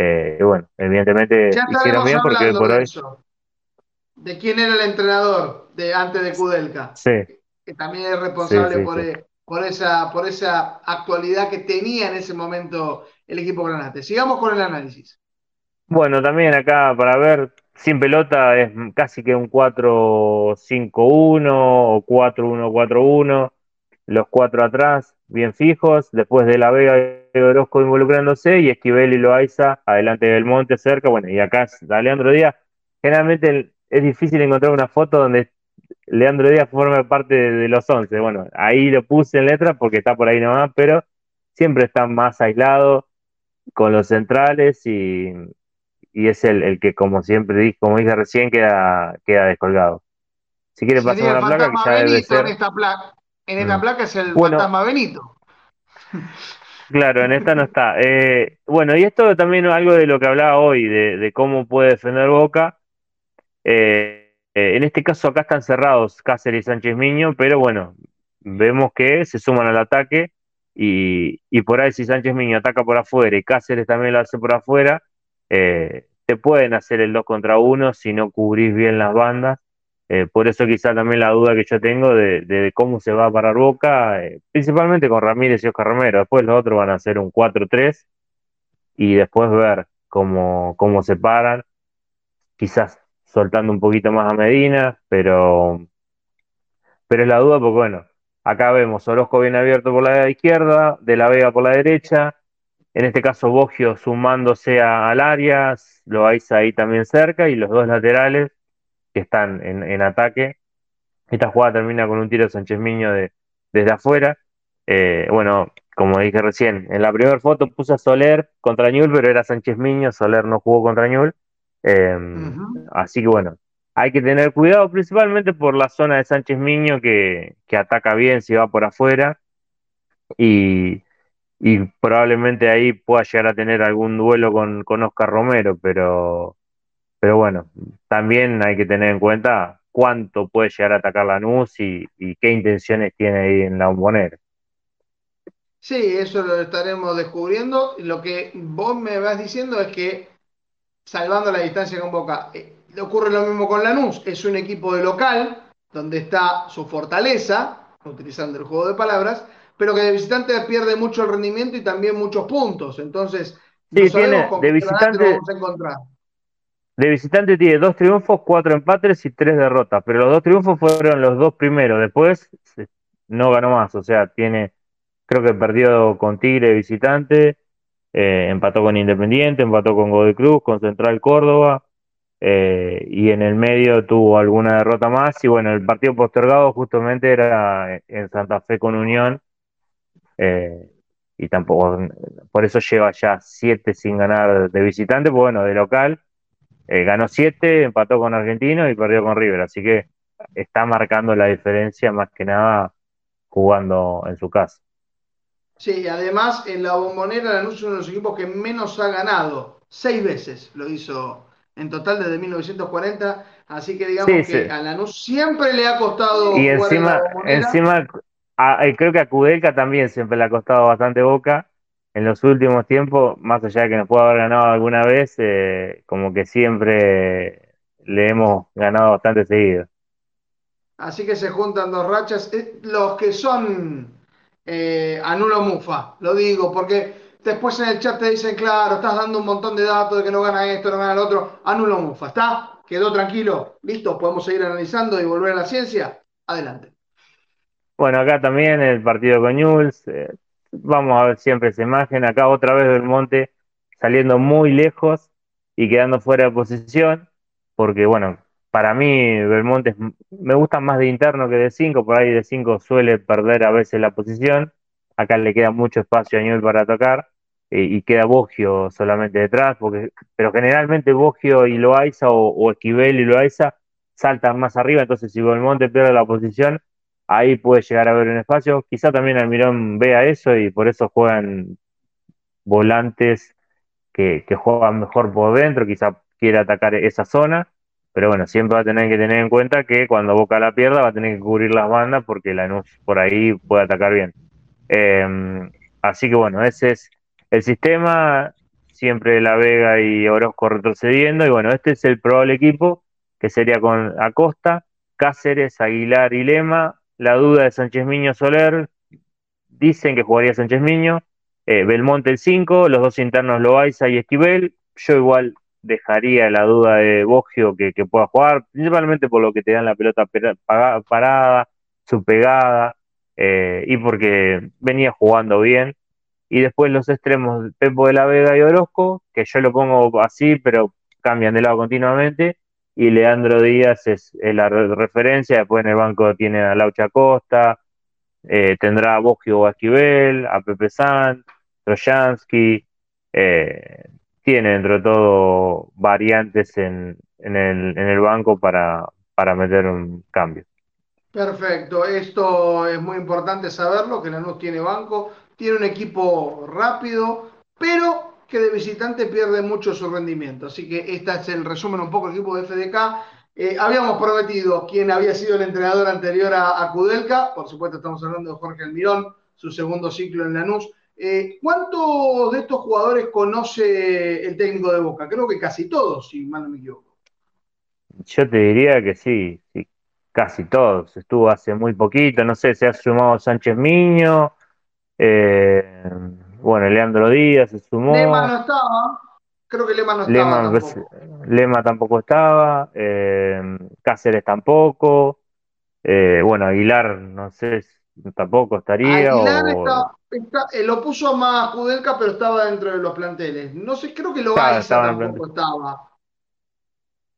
Eh, y bueno, evidentemente hicieron bien porque por hoy de quién era el entrenador de antes de Kudelka. Sí. Que también es responsable por, e, por, esa, por esa actualidad que tenía en ese momento el equipo Granate. Sigamos con el análisis. Bueno, también acá para ver, sin pelota es casi que un 4-5-1 o 4-1-4-1, los cuatro atrás bien fijos, después de La Vega y Orozco involucrándose y Esquivel y Loaiza adelante del Monte cerca, bueno, y acá Leandro Díaz, generalmente el, es difícil encontrar una foto donde Leandro Díaz forma parte de, los 11. Bueno, ahí lo puse en letra porque está por ahí nomás, pero siempre está más aislado con los centrales y, es el, que, como siempre dije, como dije recién, queda, queda descolgado. Si quiere pasar una placa que ya debe ser. Esta placa, en esta mm. placa es el fantasma Benito. Claro, en esta no está. Eh, bueno, y esto también es algo de lo que hablaba hoy, de, de cómo puede defender Boca eh, eh, en este caso acá están cerrados Cáceres y Sánchez Miño, pero bueno, vemos que se suman al ataque y, por ahí si Sánchez Miño ataca por afuera y Cáceres también lo hace por afuera, te pueden hacer el 2 contra 1 si no cubrís bien las bandas Eh, por eso quizá también la duda que yo tengo de, cómo se va a parar Boca, eh, principalmente con Ramírez y Oscar Romero. Después los otros van a hacer un 4-3 y después ver cómo, cómo se paran. Quizás soltando un poquito más a Medina, pero, pero es la duda porque, bueno, acá vemos Orozco bien abierto por la izquierda, De la Vega por la derecha, en este caso Bogio sumándose al área, lo vais ahí también cerca y los dos laterales que están en, ataque. Esta jugada termina con un tiro de Sánchez Miño de, desde afuera. Eh, bueno, como dije recién, en la primera foto puse a Soler contra Ñul, pero era Sánchez Miño, Soler no jugó contra Ñul. Em, así que bueno, hay que tener cuidado principalmente por la zona de Sánchez Miño que, ataca bien si va por afuera y, probablemente ahí pueda llegar a tener algún duelo con, con Oscar Romero, pero, pero bueno, también hay que tener en cuenta cuánto puede llegar a atacar Lanús y, y qué intenciones tiene ahí en la bombonera. Sí, eso lo estaremos descubriendo. Lo que vos me vas diciendo es que salvando la distancia con Boca. Eh, le ocurre lo mismo con Lanús, es un equipo de local, donde está su fortaleza, utilizando el juego de palabras, pero que de visitante pierde mucho el rendimiento y también muchos puntos. Entonces, sí, tiene, de visitante, De visitante tiene dos triunfos, cuatro empates y tres derrotas, pero los dos triunfos fueron los dos primeros, después no ganó más, o sea, tiene, creo que perdió con Tigre visitante, eh, empató con Independiente, empató con Godoy Cruz, con Central Córdoba, eh, y en el medio tuvo alguna derrota más. Y bueno, el partido postergado justamente era en Santa Fe con Unión, eh, y tampoco, por eso lleva ya siete sin ganar de visitante, pues bueno, de local. Ganó siete, empató con Argentino y perdió con River, así que está marcando la diferencia más que nada jugando en su casa. Sí, además en la bombonera Lanús es uno de los equipos que menos ha ganado. Seis veces lo hizo en total desde 1940. Así que digamos que a Lanús siempre le ha costado. Y encima, encima eh, creo que a Kudelka también siempre le ha costado bastante boca. En los últimos tiempos, más allá de que nos pueda haber ganado alguna vez, eh, como que siempre le hemos ganado bastante seguido. Así que se juntan dos rachas. Eh, los que son eh, anulo Mufa, lo digo, porque después en el chat te dicen, claro, estás dando un montón de datos de que no gana esto, no gana el otro, anulo Mufa, ¿está? ¿Quedó tranquilo? ¿Listo? ¿Podemos seguir analizando y volver a la ciencia? Adelante. Bueno, acá también el partido con Jules, eh, vamos a ver siempre esa imagen, acá otra vez del monte saliendo muy lejos y quedando fuera de posición, porque bueno, para mí Belmonte me gusta más de interno que de 5, por ahí de 5 suele perder a veces la posición, acá le queda mucho espacio a nivel para atacar eh, y queda Bogio solamente detrás, porque, pero generalmente Bogio y Loaiza o, Esquivel y Loaiza saltan más arriba, entonces si Belmonte pierde la posición, ahí puede llegar a haber un espacio, quizá también Almirón vea eso y por eso juegan volantes que, juegan mejor por dentro, quizá quiere atacar esa zona. Pero bueno, siempre va a tener que tener en cuenta que cuando Boca la pierda va a tener que cubrir las bandas porque Lanús por ahí puede atacar bien. Em, así que bueno, ese es el sistema, siempre La Vega y Orozco retrocediendo, y bueno, este es el probable equipo, que sería con Acosta, Cáceres, Aguilar y Lema, la duda de Sánchez Miño Soler, dicen que jugaría Sánchez Miño, eh, Belmonte el 5, los dos internos Loaiza y Esquivel, yo igual dejaría la duda de Bogio que, pueda jugar, principalmente por lo que te dan la pelota parada, su pegada, eh, y porque venía jugando bien. Y después los extremos, Pepo de la Vega y Orozco, que yo lo pongo así, pero cambian de lado continuamente. Y Leandro Díaz es, la referencia. Después en el banco tiene a Laucha Costa, eh, tendrá a Bogio o a Pepe San, Trojansky. Eh, tiene dentro de todo variantes en, en, el, en el banco para, para meter un cambio. Perfecto, esto es muy importante saberlo, que Lanús tiene banco, tiene un equipo rápido, pero que de visitante pierde mucho su rendimiento. Así que este es el resumen un poco del equipo de FDK. Eh, habíamos prometido quién había sido el entrenador anterior a, a por supuesto estamos hablando de Jorge Almirón, su segundo ciclo en Lanús. Eh, ¿Cuántos de estos jugadores conoce el técnico de Boca? Creo que casi todos, si mal no me equivoco. Yo te diría que sí, casi todos. Estuvo hace muy poquito, no sé, se ha sumado Sánchez Miño, eh, bueno, Leandro Díaz se sumó. Lema no estaba, creo que Lema no estaba Lema, tampoco. Lema tampoco estaba, eh, Cáceres tampoco, eh, bueno, Aguilar no sé, tampoco estaría. Aguilar o... está, está, eh, lo puso más Judelka, pero estaba dentro de los planteles. No sé, creo que Loaiza estaba tampoco estaba.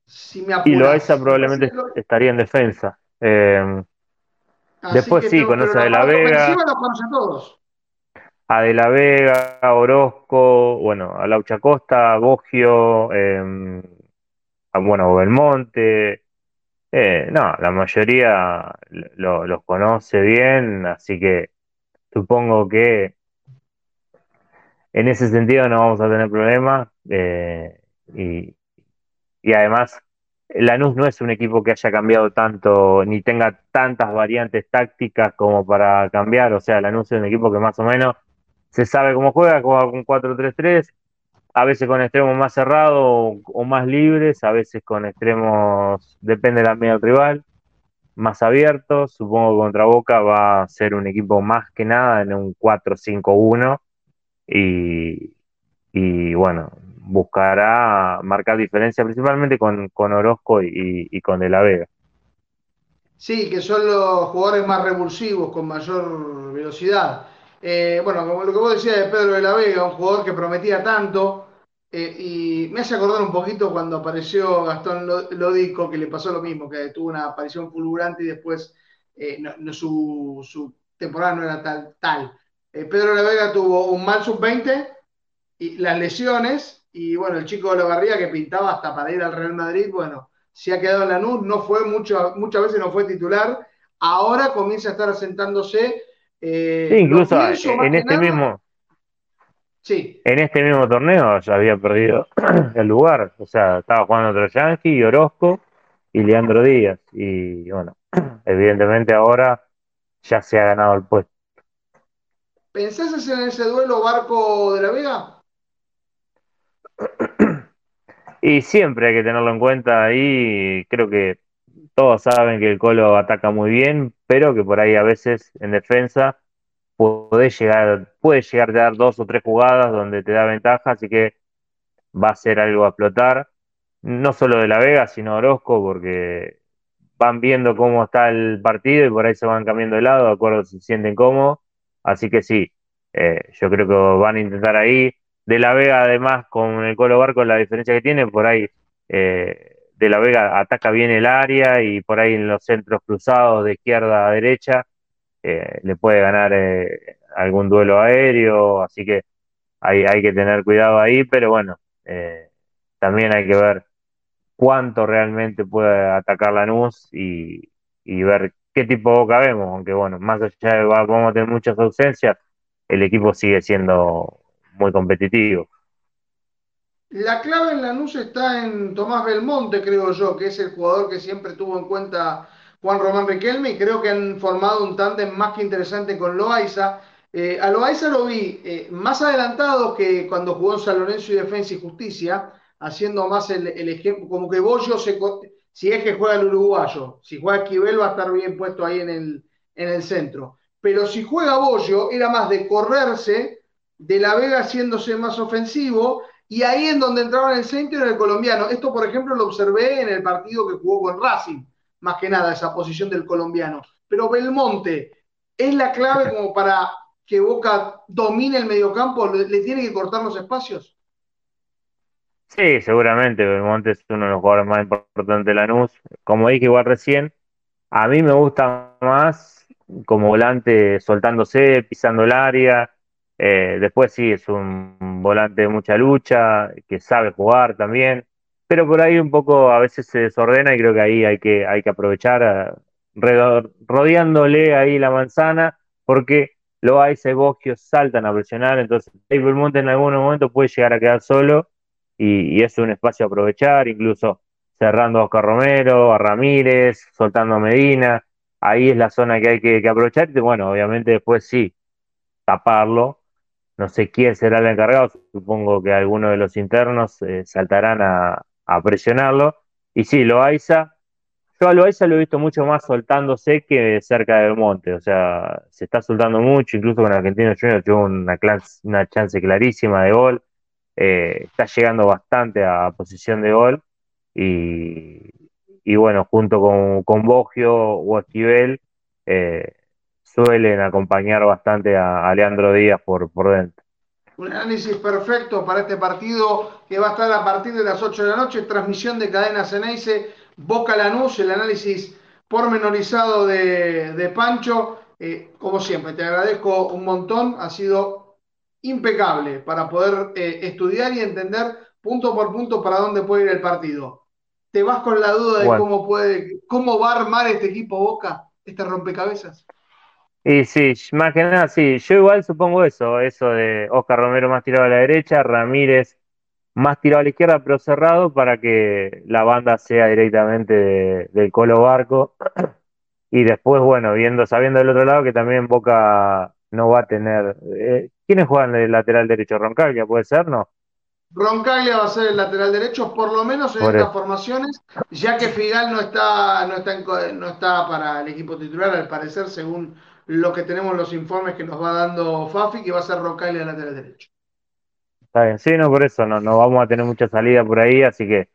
Si me y apuras. Loaiza Me probablemente lo- estaría en defensa. Eh, Después sí, no, conoce pero a De la Vega. ofensiva los conoce a todos. A De la Vega, a Orozco, bueno, a Laucha Costa, a Bogio, eh, a, bueno, Belmonte. Eh, no, la mayoría lo- los conoce bien, así que supongo que en ese sentido no vamos a tener problemas. eh, y, y además, Lanús no es un equipo que haya cambiado tanto, ni tenga tantas variantes tácticas como para cambiar. O sea, Lanús es un equipo que más o menos se sabe cómo juega, juega con 4-3-3, a veces con extremos más cerrados o, más libres, a veces con extremos, depende de la medida del rival, más abiertos. Supongo que contra Boca va a ser un equipo más que nada en un 4-5-1 y, y bueno, buscará marcar diferencia principalmente con, con Orozco y, y con De la Vega. Sí, que son los jugadores más revulsivos, con mayor velocidad. Eh, bueno, como lo que vos decías de Pedro de la Vega, un jugador que prometía tanto, eh, y me hace acordar un poquito cuando apareció Gastón Lo- Lodico, que le pasó lo mismo, que tuvo una aparición fulgurante y después eh, su, temporada no era tal. tal. Pedro de la Vega tuvo un mal sub-20 y las lesiones, y bueno, el chico de la Barría que pintaba hasta para ir al Real Madrid, bueno, se ha quedado en Lanús, no fue muchas veces no fue titular, ahora comienza a estar asentándose. Eh, Sí, incluso pienso en este nada- mismo, Sí, en este mismo torneo ya había perdido el lugar. O sea, estaba jugando Troyansky, Orozco y Leandro Díaz. Y bueno, evidentemente ahora ya se ha ganado el puesto. ¿pensás en ese duelo Barco de la Vega? Y siempre hay que tenerlo en cuenta ahí. Creo que todos saben que el Colo ataca muy bien, pero que por ahí a veces en defensa puede llegar, puede llegar a dar dos o tres jugadas donde te da ventaja, así que va a ser algo a explotar. No solo de La Vega, sino Orozco, porque van viendo cómo está el partido y por ahí se van cambiando de lado, de acuerdo se sienten cómodos. Así que sí, eh, yo creo que van a intentar ahí. De La Vega, además, con el Colo Barco, la diferencia que tiene, por ahí eh, De La Vega ataca bien el área y por ahí en los centros cruzados de izquierda a derecha eh, le puede ganar eh, algún duelo aéreo, así que hay, que tener cuidado ahí, pero bueno, eh, también hay que ver cuánto realmente puede atacar Lanús y, y ver qué tipo de boca vemos, aunque bueno, más allá de va- vamos a tener muchas ausencias, el equipo sigue siendo muy competitivo. La clave en Lanús está en Tomás Belmonte, creo yo, que es el jugador que siempre tuvo en cuenta Juan Román Riquelme y creo que han formado un tándem más que interesante con Loaiza. Eh, a Loaiza lo vi eh, más adelantado que cuando jugó en San Lorenzo y Defensa y Justicia, haciendo más el, ejemplo, como que Bollo, se, si es que juega el uruguayo, si juega Esquivel va a estar bien puesto ahí en el centro. Pero si juega Bollo, era más de correrse, de la Vega haciéndose más ofensivo y ahí en donde entraba en el centro era el colombiano. Esto, por ejemplo, lo observé en el partido que jugó con Racing, más que nada, esa posición del colombiano. Pero Belmonte es la clave como para que Boca domine el mediocampo, le, le tiene que cortar los espacios. Sí, seguramente Belmonte es uno de los jugadores más importantes de Lanús. Como dije igual recién, a mí me gusta más como volante soltándose, pisando el área. Eh, después sí, es un volante de mucha lucha, que sabe jugar también, pero por ahí un poco a veces se desordena y creo que ahí hay que, hay que aprovechar eh, rodeándole ahí la manzana, porque Loaiza y Bosquio saltan a presionar, entonces ahí Belmonte en algún momento puede llegar a quedar solo y, y es un espacio a aprovechar, incluso cerrando a Oscar Romero, a Ramírez, soltando a Medina, ahí es la zona que hay que, que aprovechar y bueno, obviamente después sí, taparlo no sé quién será el encargado, supongo que algunos de los internos eh, saltarán a, presionarlo. Y sí, Loaiza, yo a Loaiza lo he visto mucho más soltándose que cerca del monte, o sea, se está soltando mucho, incluso con Argentino Junior tuvo una, una chance clarísima de gol, eh, está llegando bastante a posición de gol y, y bueno, junto con, con Bogio o Esquivel, eh, suelen acompañar bastante a, Leandro Díaz por, por dentro. Un análisis perfecto para este partido que va a estar a partir de las 8 de la noche, transmisión de cadena Ceneice, Boca Lanús, el análisis pormenorizado de, de Pancho. Eh, como siempre, te agradezco un montón, ha sido impecable para poder eh, estudiar y entender punto por punto para dónde puede ir el partido. ¿Te vas con la duda de cómo puede, cómo va a armar este equipo Boca, este rompecabezas? Y sí, más que nada, sí, yo igual supongo eso, eso de Oscar Romero más tirado a la derecha, Ramírez más tirado a la izquierda, pero cerrado para que la banda sea directamente del Colo Barco. Y después, bueno, viendo, sabiendo del otro lado que también Boca no va a tener. Eh, ¿Quiénes juegan el lateral derecho? Roncaglia, puede ser, ¿no? Roncaglia va a ser el lateral derecho, por lo menos en estas formaciones, ya que Figal no está, no está, no está para el equipo titular, al parecer, según lo que tenemos los informes que nos va dando Fafi, que va a ser Roncaglia el lateral derecho. Está bien, sí, no, por eso no, no vamos a tener mucha salida por ahí, así que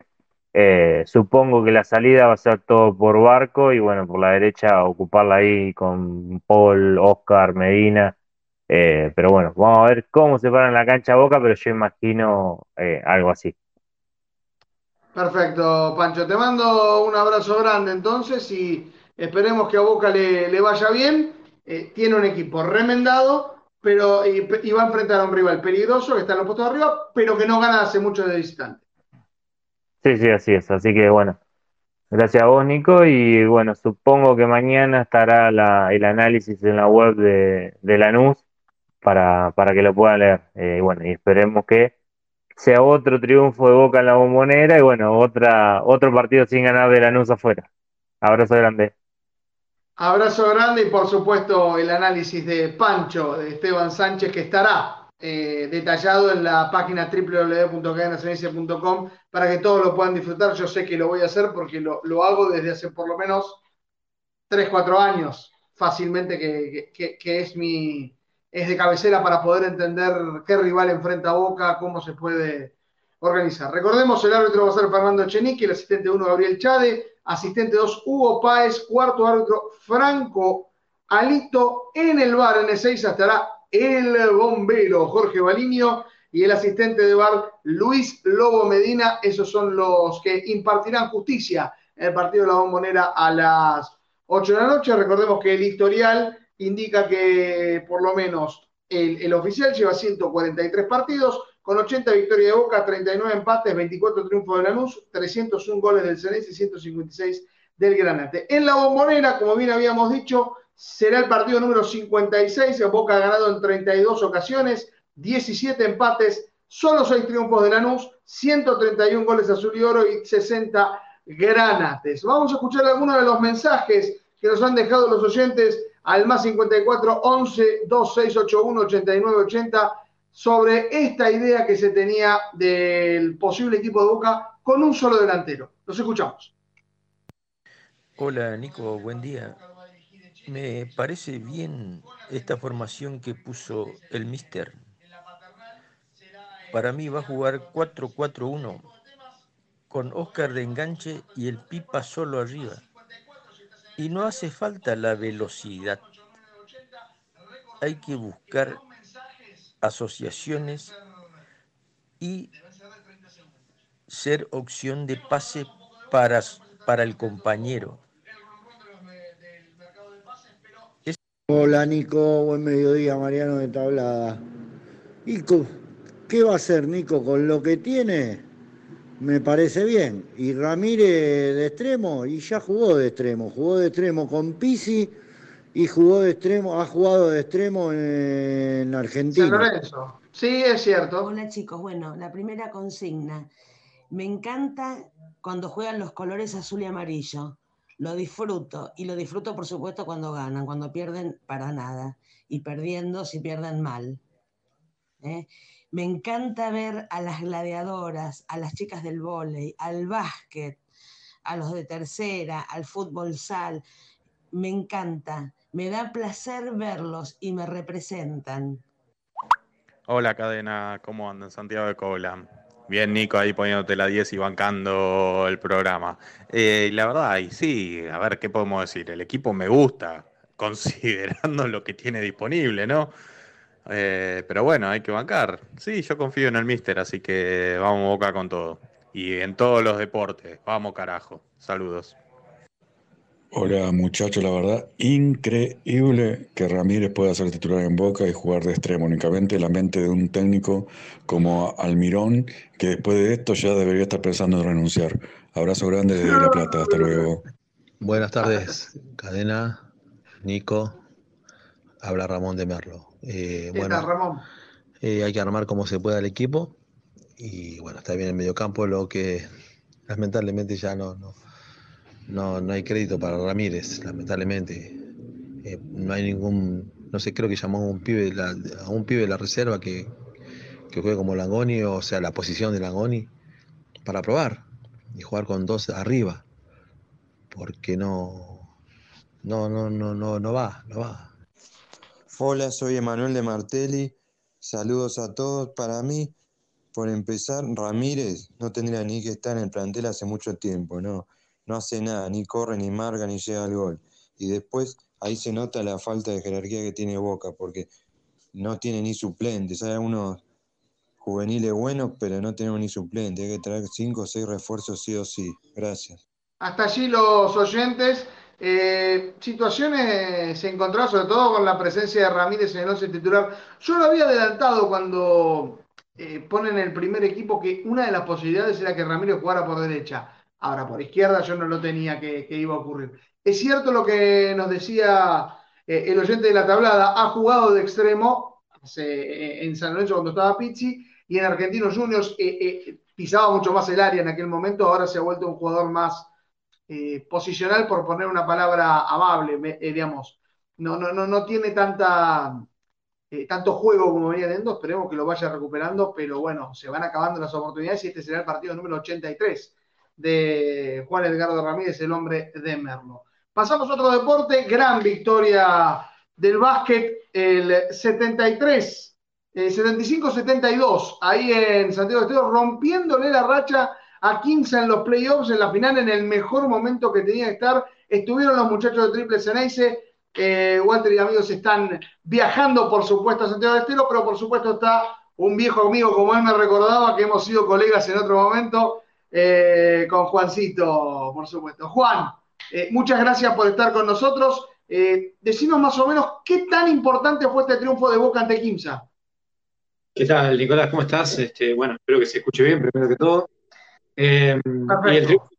eh, supongo que la salida va a ser todo por barco y bueno, por la derecha ocuparla ahí con Paul, Oscar, Medina eh, pero bueno, vamos a ver cómo se para en la cancha Boca, pero yo imagino eh, algo así. Perfecto, Pancho. Te mando un abrazo grande entonces y esperemos que a Boca le, vaya bien. Eh, tiene un equipo remendado, pero y, va a enfrentar a un rival peligroso que está en los puestos de arriba, pero que no gana hace mucho de visitante. Sí, sí, así es. Así que bueno, gracias a vos, Nico. Y bueno, supongo que mañana estará el análisis en la web de, de Lanús para, para que lo puedan leer. Eh, bueno, y esperemos que sea otro triunfo de Boca en la bombonera y bueno, otra, otro partido sin ganar de Lanús afuera. Abrazo grande. Abrazo grande y por supuesto el análisis de Pancho, de Esteban Sánchez, que estará eh, detallado en la página www.cadenasenencia.com para que todos lo puedan disfrutar. Yo sé que lo voy a hacer porque lo, hago desde hace por lo menos 3, 4 años, fácilmente que es mi, es de cabecera para poder entender qué rival enfrenta a Boca, cómo se puede organizar. Recordemos, el árbitro va a ser Fernando Echenique, el asistente 1 Gabriel Chade, asistente 2 Hugo Páez, cuarto árbitro Franco Alito, en el bar en 6 estará el bombero Jorge Balinio y el asistente de bar Luis Lobo Medina, esos son los que impartirán justicia en el partido de la bombonera a las 8 de la noche. Recordemos que el historial indica que por lo menos el, oficial lleva 143 partidos, con 80 victorias de Boca, 39 empates, 24 triunfos de Lanús, 301 goles del Cenés y 156 del Granate. En la bombonera, como bien habíamos dicho, será el partido número 56. Boca ganado en 32 ocasiones, 17 empates, solo 6 triunfos de Lanús, 131 goles azul y oro y 60 granates. Vamos a escuchar algunos de los mensajes que nos han dejado los oyentes al más 54 11 2681 8980 sobre esta idea que se tenía del posible equipo de Boca con un solo delantero. Los escuchamos. Hola Nico, buen día. Me parece bien esta formación que puso el Mister. Para mí va a jugar 4-4-1 con Oscar de enganche y el Pipa solo arriba. Y no hace falta la velocidad. Hay que buscar asociaciones y ser opción de pase para, para el compañero. Hola Nico, buen mediodía, Mariano de Tablada. Nico, ¿qué va a hacer Nico con lo que tiene? me parece bien. Y Ramírez de extremo, y ya jugó de extremo, jugó de extremo con Pisi y jugó de extremo, ha jugado de extremo en, Argentina. Sí, es cierto. Hola chicos, bueno, la primera consigna. Me encanta cuando juegan los colores azul y amarillo. Lo disfruto y lo disfruto por supuesto cuando ganan, cuando pierden para nada y perdiendo si pierden mal. ¿eh? Me encanta ver a las gladiadoras, a las chicas del vóley, al básquet, a los de tercera, al fútbol sal. Me encanta, me da placer verlos y me representan. Hola cadena, ¿cómo andan? Santiago de Coblan. Bien, Nico, ahí poniéndote la 10 y bancando el programa. Eh, la verdad, y sí, a ver, ¿qué podemos decir? El equipo me gusta, considerando lo que tiene disponible, ¿no? Eh, pero bueno, hay que bancar. Sí, yo confío en el Mister, así que vamos boca con todo. Y en todos los deportes, vamos carajo. Saludos. Hola muchachos, la verdad, increíble que Ramírez pueda ser titular en Boca y jugar de extremo únicamente la mente de un técnico como Almirón, que después de esto ya debería estar pensando en renunciar. Abrazo grande desde La Plata, hasta luego. Buenas tardes, cadena, Nico, habla Ramón de Merlo. Eh, bueno, Ramón? Eh, hay que armar como se pueda el equipo y bueno, está bien el mediocampo, lo que lamentablemente ya no, no no, no hay crédito para Ramírez, lamentablemente. Eh, no hay ningún, no sé, creo que llamó a un pibe, a un pibe de la reserva que, que juegue como Langoni, o sea, la posición de Langoni, para probar y jugar con dos arriba, porque no, no, no, no, no, no va, no va. Hola, soy Emanuel de Martelli. Saludos a todos. Para mí, por empezar, Ramírez no tendría ni que estar en el plantel hace mucho tiempo, ¿no? No hace nada, ni corre, ni marca, ni llega al gol. Y después ahí se nota la falta de jerarquía que tiene Boca, porque no tiene ni suplentes. Hay algunos juveniles buenos, pero no tenemos ni suplentes. Hay que traer cinco o seis refuerzos sí o sí. Gracias. Hasta allí los oyentes. Eh, situaciones se encontraron sobre todo con la presencia de Ramírez en el 11 titular. Yo lo había adelantado cuando eh, ponen el primer equipo que una de las posibilidades era que Ramírez jugara por derecha. Ahora, por izquierda yo no lo tenía que, iba a ocurrir. Es cierto lo que nos decía eh, el oyente de la tablada, ha jugado de extremo eh, en San Lorenzo cuando estaba Pizzi y en Argentinos Juniors eh, pisaba mucho más el área en aquel momento, ahora se ha vuelto un jugador más posicional, por poner una palabra amable, digamos. No, no, no, no tiene tanta, tanto juego como venía teniendo, esperemos que lo vaya recuperando, pero bueno, se van acabando las oportunidades y este será el partido número 83 de Juan Edgardo Ramírez, el hombre de Merlo. Pasamos a otro deporte, gran victoria del básquet, el 73, 75-72, eh, ahí en Santiago de Estero, rompiéndole la racha a 15 en los playoffs, en la final, en el mejor momento que tenía que estar. Estuvieron los muchachos de Triple Ceneice, eh, Walter y amigos están viajando, por supuesto, a Santiago de Estero, pero por supuesto está un viejo amigo, como él me recordaba, que hemos sido colegas en otro momento, eh, con Juancito, por supuesto. Juan, eh, muchas gracias por estar con nosotros. Eh, decinos más o menos qué tan importante fue este triunfo de Boca ante Quimsa. ¿Qué tal, Nicolás? ¿Cómo estás? Este, bueno, espero que se escuche bien, primero que todo. Eh, y el triunfo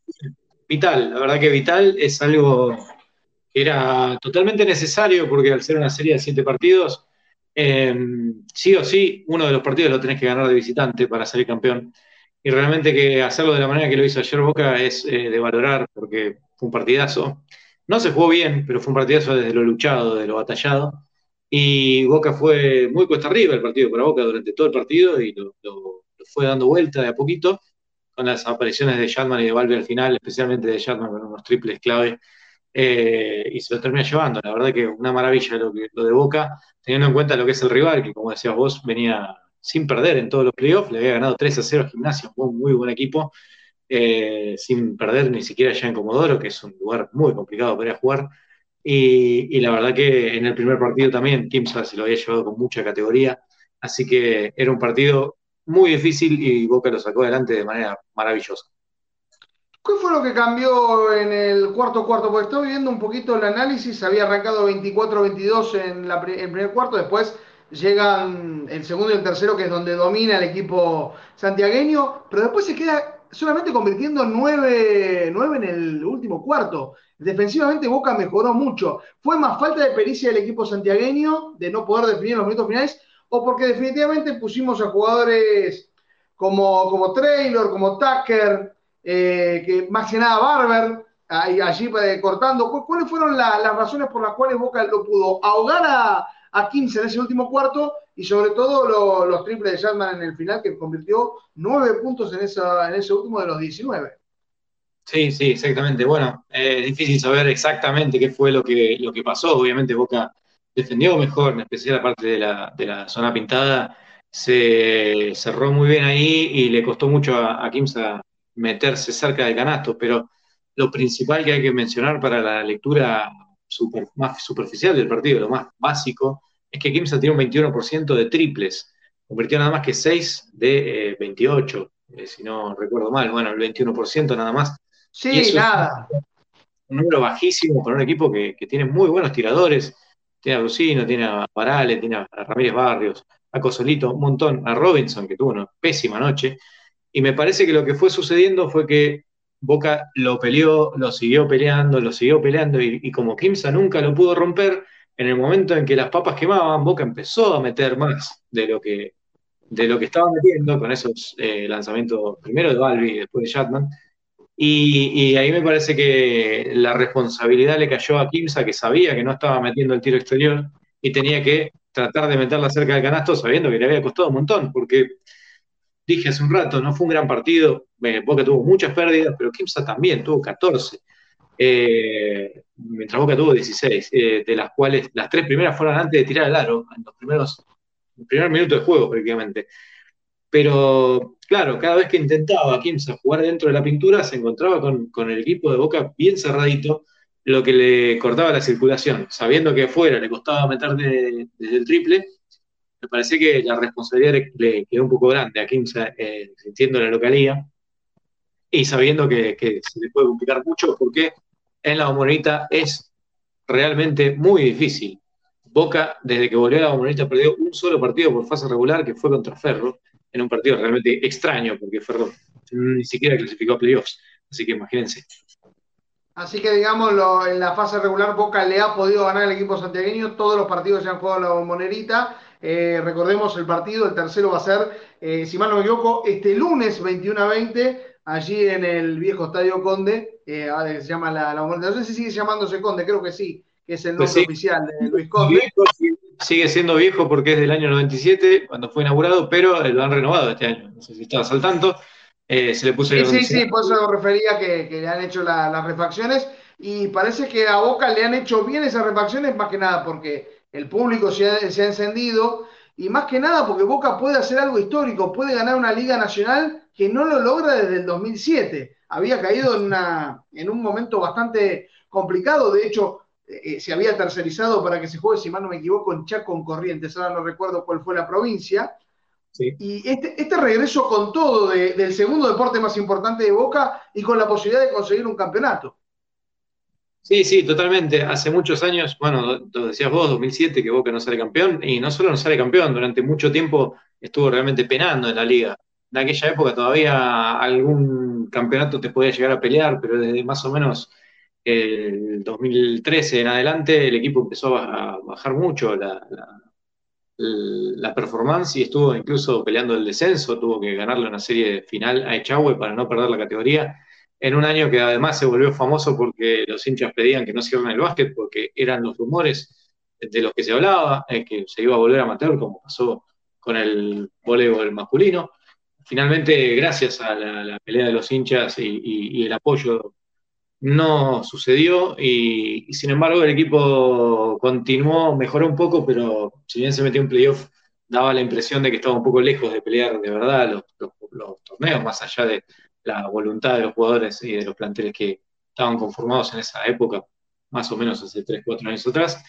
vital, la verdad que vital es algo que era totalmente necesario porque al ser una serie de siete partidos, sí o sí, uno de los partidos lo tenés que ganar de visitante para ser campeón y realmente que hacerlo de la manera que lo hizo ayer Boca es eh, de valorar porque fue un partidazo. No se jugó bien, pero fue un partidazo desde lo luchado, de lo batallado. Y Boca fue muy cuesta arriba el partido para Boca durante todo el partido y lo, fue dando vuelta de a poquito con las apariciones de Shatman y de Valve al final, especialmente de Shatman con unos triples clave. Eh, y se lo termina llevando. La verdad que una maravilla lo, lo de Boca, teniendo en cuenta lo que es el rival, que como decías vos, venía sin perder en todos los playoffs, le había ganado 3 a 0 a Gimnasio, un muy buen equipo, eh, sin perder ni siquiera allá en Comodoro, que es un lugar muy complicado para jugar. Y, la verdad que en el primer partido también Kimsa se lo había llevado con mucha categoría, así que era un partido muy difícil y Boca lo sacó adelante de manera maravillosa. ¿Qué fue lo que cambió en el cuarto cuarto? Porque estoy viendo un poquito el análisis, había arrancado 24-22 en, en el primer cuarto, después llegan el segundo y el tercero, que es donde domina el equipo santiagueño, pero después se queda solamente convirtiendo nueve, nueve en el último cuarto. Defensivamente Boca mejoró mucho. ¿Fue más falta de pericia del equipo santiagueño de no poder definir los minutos finales? ¿O porque definitivamente pusimos a jugadores como, como Traylor, como Tucker, eh, que más que nada Barber, allí eh, cortando? ¿Cuáles fueron las razones por las cuales Boca lo pudo ahogar a, a 15 en ese último cuarto y sobre todo los triples de Shatman en el final que convirtió nueve puntos en, esa, en ese último de los 19. Sí, sí, exactamente. Bueno, es difícil saber exactamente qué fue lo que, lo que pasó. Obviamente Boca defendió mejor, en especial la parte de la, de la zona pintada. Se cerró muy bien ahí y le costó mucho a, Kimsa meterse cerca del canasto, pero lo principal que hay que mencionar para la lectura más superficial del partido, lo más básico, es que Kimsa tiene un 21% de triples, convirtió nada más que 6 de 28, eh, eh, si no recuerdo mal, bueno, el 21% nada más. Sí, nada. un número bajísimo para un equipo que, tiene muy buenos tiradores, tiene a Lucino, tiene a Parales, tiene a Ramírez Barrios, a Cosolito, un montón, a Robinson, que tuvo una pésima noche, y me parece que lo que fue sucediendo fue que Boca lo peleó, lo siguió peleando, lo siguió peleando y, como Kimsa nunca lo pudo romper, en el momento en que las papas quemaban, Boca empezó a meter más de lo que, de lo que estaba metiendo con esos eh, lanzamientos, primero de Balbi y después de Chatman. Y, ahí me parece que la responsabilidad le cayó a Kimsa, que sabía que no estaba metiendo el tiro exterior y tenía que tratar de meterla cerca del canasto sabiendo que le había costado un montón, porque dije hace un rato, no fue un gran partido, eh, Boca tuvo muchas pérdidas, pero Kimsa también tuvo 14, eh, mientras Boca tuvo 16, eh, de las cuales las tres primeras fueron antes de tirar el aro, en los primeros, el primer de juego prácticamente. Pero claro, cada vez que intentaba Kimsa jugar dentro de la pintura, se encontraba con, el equipo de Boca bien cerradito, lo que le cortaba la circulación, sabiendo que afuera le costaba meter desde el triple, me parece que la responsabilidad le, quedó un poco grande a Kimsa, eh, sintiendo la localía y sabiendo que, se le puede complicar mucho porque en la Bombonita es realmente muy difícil. Boca, desde que volvió a la Bombonita, perdió un solo partido por fase regular que fue contra Ferro, en un partido realmente extraño porque Ferro ni siquiera clasificó a playoffs. Así que imagínense. Así que, digamos, en la fase regular Boca le ha podido ganar al equipo santiagueño. Todos los partidos se han jugado en la bombonerita. Eh, recordemos el partido, el tercero va a ser, eh, si mal no me equivoco, este lunes 21 a 20, allí en el viejo Estadio Conde. Eh, se llama la, bombonerita. No sé si sigue llamándose Conde, creo que sí, que es el pues nombre oficial de Luis Conde. Sigue siendo viejo porque es del año 97, cuando fue inaugurado, pero lo han renovado este año. No sé si estabas al tanto. Eh, se le puso sí, sí, sí, por eso refería que, le han hecho las refacciones y parece que a Boca le han hecho bien esas refacciones más que nada porque el público se ha, encendido y más que nada porque Boca puede hacer algo histórico, puede ganar una liga nacional que no lo logra desde el 2007. Había caído en, una, en un momento bastante complicado, de hecho eh, eh, se había tercerizado para que se juegue, si mal no me equivoco, en Chaco, en Corrientes, ahora no recuerdo cuál fue la provincia, y este, este, regreso con todo del segundo deporte más importante de Boca y con la posibilidad de conseguir un campeonato. Sí, sí, totalmente. Hace muchos años, bueno, lo decías vos, 2007, que Boca no sale campeón, y no solo no sale campeón, durante mucho tiempo estuvo realmente penando en la liga. En aquella época todavía algún campeonato te podía llegar a pelear, pero desde más o menos el 2013 en adelante el equipo empezó a bajar mucho la la performance y estuvo incluso peleando el descenso, tuvo que ganarle una serie final a Echagüe para no perder la categoría, en un año que además se volvió famoso porque los hinchas pedían que no cierren el básquet porque eran los rumores de los que se hablaba, eh, que se iba a volver a amateur como pasó con el voleibol masculino. Finalmente, gracias a la, pelea de los hinchas y el apoyo no sucedió y, sin embargo el equipo continuó, mejoró un poco, pero si bien se metió en playoff, daba la impresión de que estaba un poco lejos de pelear de verdad los, torneos, más allá de la voluntad de los jugadores y de los planteles que estaban conformados en esa época, más o menos hace 3, 4 años atrás.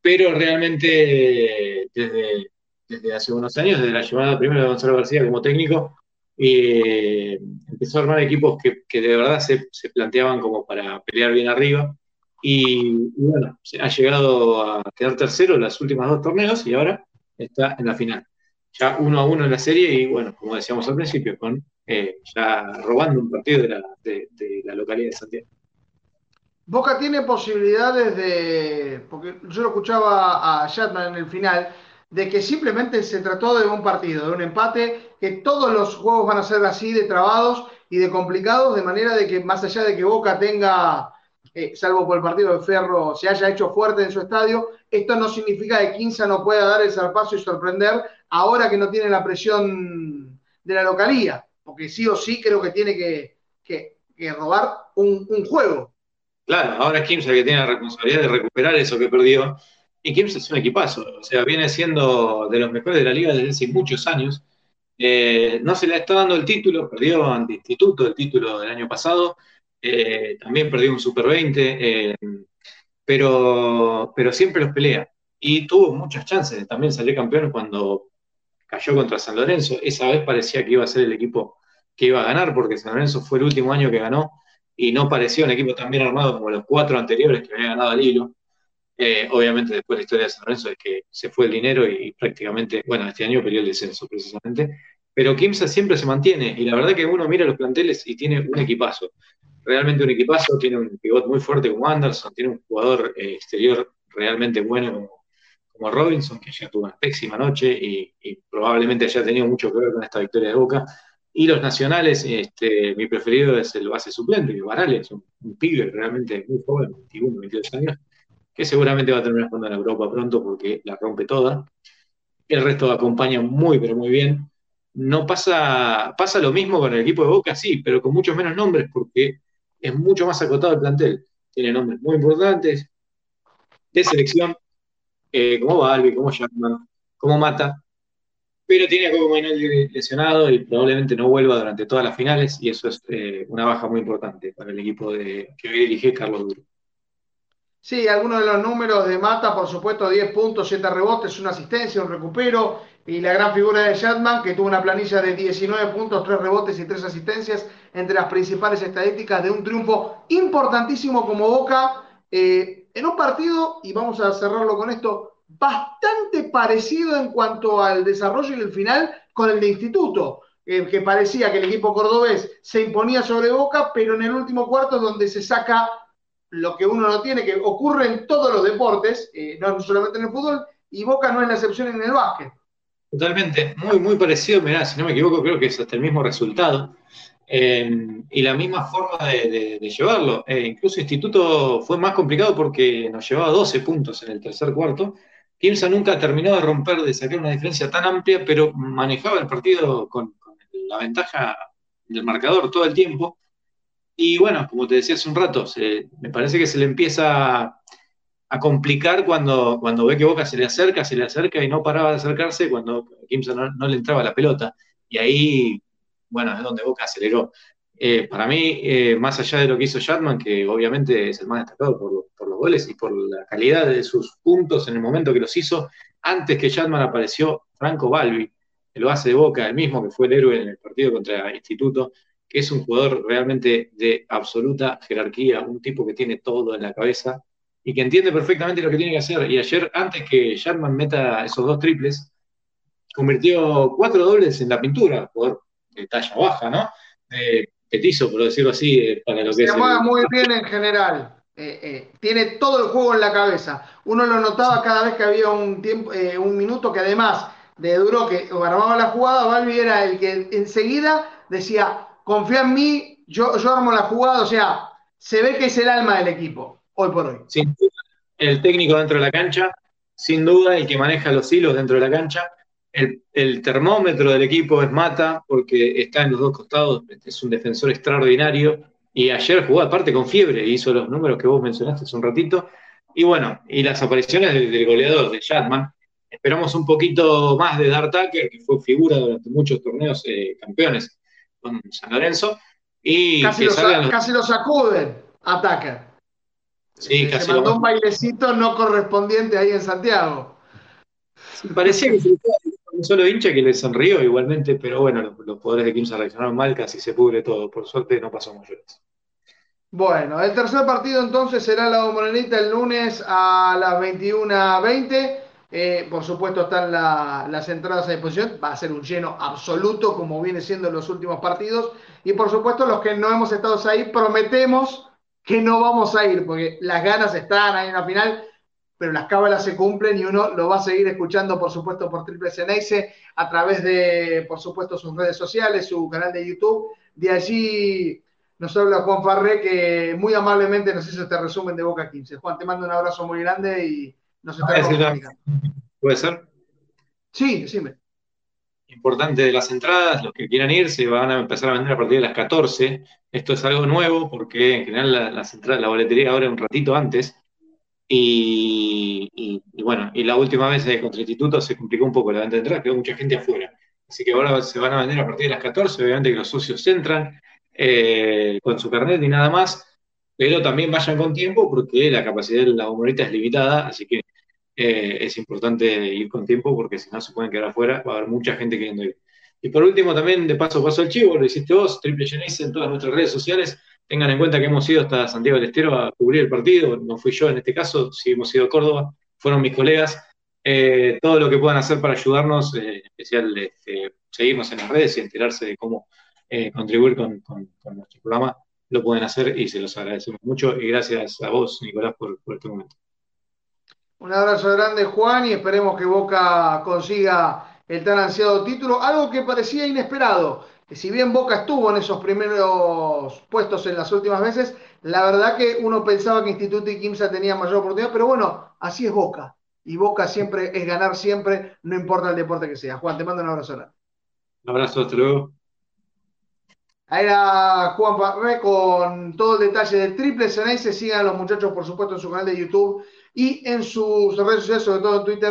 Pero realmente desde, desde hace unos años, desde la llamada primero de Gonzalo García como técnico, eh, empezó a armar equipos que, de verdad se, planteaban como para pelear bien arriba. Y, bueno, ha llegado a quedar tercero en los últimos dos torneos y ahora está en la final. Ya uno a uno en la serie y bueno, como decíamos al principio, con eh, ya robando un partido de la, localidad de Santiago. Boca tiene posibilidades de, porque yo lo escuchaba a Shatman en el final, de que simplemente se trató de un partido, de un empate, que todos los juegos van a ser así de trabados y de complicados, de manera de que más allá de que Boca tenga, eh, salvo por el partido de Ferro, se haya hecho fuerte en su estadio, esto no significa que Quinza no pueda dar el zarpazo y sorprender ahora que no tiene la presión de la localía, porque sí o sí creo que tiene que, robar un, juego. Claro, ahora es Kimsa que tiene la responsabilidad de recuperar eso que perdió. Y Kimsa es un equipazo, o sea, viene siendo de los mejores de la liga desde hace muchos años. Eh, no se le está dando el título, perdió ante Instituto el título del año pasado, eh, también perdió un Super 20, eh, pero, pero siempre los pelea. Y tuvo muchas chances de también salir campeón cuando cayó contra San Lorenzo. Esa vez parecía que iba a ser el equipo que iba a ganar, porque San Lorenzo fue el último año que ganó y no parecía un equipo tan bien armado como los cuatro anteriores que había ganado al hilo. Eh, obviamente después la historia de San Lorenzo es que se fue el dinero y, prácticamente, bueno, este año perdió el descenso precisamente, pero Kimsa siempre se mantiene y la verdad que uno mira los planteles y tiene un equipazo, realmente un equipazo, tiene un pivot muy fuerte como Anderson, tiene un jugador eh, exterior realmente bueno como, Robinson, que ya tuvo una pésima noche y, probablemente haya tenido mucho que ver con esta victoria de Boca. Y los nacionales, este, mi preferido es el base suplente, que es un, un pibe realmente muy joven, 21, 22 años, que seguramente va a terminar jugando en Europa pronto porque la rompe toda. El resto acompaña muy, pero muy bien. No pasa, pasa lo mismo con el equipo de Boca, sí, pero con muchos menos nombres porque es mucho más acotado el plantel. Tiene nombres muy importantes de selección, eh, como Balbi, como Jackman, como Mata, pero tiene a Coco Mainoldi lesionado y probablemente no vuelva durante todas las finales y eso es eh, una baja muy importante para el equipo de, que hoy dirige Carlos Duro. Sí, algunos de los números de Mata, por supuesto, 10 puntos, 7 rebotes, una asistencia, un recupero. Y la gran figura de Shatman, que tuvo una planilla de 19 puntos, 3 rebotes y 3 asistencias, entre las principales estadísticas de un triunfo importantísimo como Boca, eh, en un partido, y vamos a cerrarlo con esto, bastante parecido en cuanto al desarrollo y el final con el de Instituto. Eh, que parecía que el equipo cordobés se imponía sobre Boca, pero en el último cuarto donde se saca lo que uno no tiene, que ocurre en todos los deportes, eh, no solamente en el fútbol, y Boca no es la excepción en el básquet. Totalmente, muy, muy parecido, mirá, si no me equivoco, creo que es hasta el mismo resultado. Eh, y la misma forma de, llevarlo. Eh, incluso Instituto fue más complicado porque nos llevaba 12 puntos en el tercer cuarto. Kimsa nunca terminó de romper, de sacar una diferencia tan amplia, pero manejaba el partido con la ventaja del marcador todo el tiempo. Y bueno, como te decía hace un rato, me parece que se le empieza a complicar cuando, cuando ve que Boca se le acerca, se le acerca y no paraba de acercarse cuando Kimson no, le entraba la pelota. Y ahí, bueno, es donde Boca aceleró. Eh, para mí, eh, más allá de lo que hizo Shatman, que obviamente es el más destacado por, por, los goles y por la calidad de sus puntos en el momento que los hizo, antes que Shatman apareció Franco Balbi, el base de Boca, el mismo que fue el héroe en el partido contra Instituto, que es un jugador realmente de absoluta jerarquía, un tipo que tiene todo en la cabeza y que entiende perfectamente lo que tiene que hacer. Y ayer, antes que Sharman meta esos dos triples, convirtió cuatro dobles en la pintura, jugador de talla baja, ¿no? De petizo, por decirlo así, eh, para lo que Se juega muy bien en general. Eh, eh, tiene todo el juego en la cabeza. Uno lo notaba cada vez que había un tiempo, un minuto que además de Duro que armaba la jugada, Balbi era el que enseguida decía, confía en mí, yo, yo armo la jugada, o sea, se ve que es el alma del equipo, hoy por hoy. Sin duda, el técnico dentro de la cancha, sin duda, el que maneja los hilos dentro de la cancha. El, termómetro del equipo es Mata, porque está en los dos costados, es un defensor extraordinario. Y ayer jugó aparte con fiebre, hizo los números que vos mencionaste hace un ratito. Y bueno, y las apariciones del, goleador, de Chatman. Esperamos un poquito más de Dart Tucker, que fue figura durante muchos torneos eh, campeones con San Lorenzo. Y casi, lo, sacuden a Sí, casi se mandó un bailecito no correspondiente ahí en Santiago. parecía que se un solo hincha que le sonrió igualmente, pero bueno, los, los poderes de Kimsa reaccionaron mal, casi se pudre todo. Por suerte no pasó mayores. Bueno, el tercer partido entonces será la Morenita el lunes a las 21.20. Eh, por supuesto están las entradas a disposición, va a ser un lleno absoluto como viene siendo en los últimos partidos. Y por supuesto los que no hemos estado ahí prometemos que no vamos a ir, porque las ganas están ahí en la final, pero las cábalas se cumplen y uno lo va a seguir escuchando, por supuesto, por Triple Ceneice, a través de, por supuesto, sus redes sociales, su canal de YouTube. De allí nos habla Juan Farré, que muy amablemente nos hizo este resumen de Boca 15. Juan, te mando un abrazo muy grande y ¿Puede ser? Sí, decime. importante de las entradas, los que quieran ir se van a empezar a vender a partir de las 14. Esto es algo nuevo porque en general la, las entradas, la boletería abre un ratito antes. Y, bueno, y la última vez eh, contra el instituto se complicó un poco la venta de entradas, quedó mucha gente afuera. Así que ahora se van a vender a partir de las 14, obviamente que los socios entran eh, con su carnet y nada más, pero también vayan con tiempo porque la capacidad de la bombonita es limitada, así que eh, es importante ir con tiempo porque si no se pueden quedar afuera, va a haber mucha gente queriendo ir. Y por último, también de paso paso el chivo, lo hiciste vos, Triple Genesis en todas nuestras redes sociales. Tengan en cuenta que hemos ido hasta Santiago del Estero a cubrir el partido, no fui yo en este caso, sí hemos ido a Córdoba, fueron mis colegas. Eh, todo lo que puedan hacer para ayudarnos, eh, en especial este, seguirnos en las redes y enterarse de cómo contribuir con, con, nuestro programa, lo pueden hacer y se los agradecemos mucho. Y gracias a vos, Nicolás, por este momento. Un abrazo grande, Juan, y esperemos que Boca consiga el tan ansiado título. Algo que parecía inesperado. Que si bien Boca estuvo en esos primeros puestos en las últimas veces, la verdad que uno pensaba que Instituto y Quimsa tenían mayor oportunidad, pero bueno, así es Boca. Y Boca siempre es ganar siempre, no importa el deporte que sea. Juan, te mando un abrazo grande. Un abrazo, hasta luego. Ahí era Juan Parré con todo el detalle del triple se Sigan los muchachos, por supuesto, en su canal de YouTube y en sus redes sociales, sobre todo en Twitter,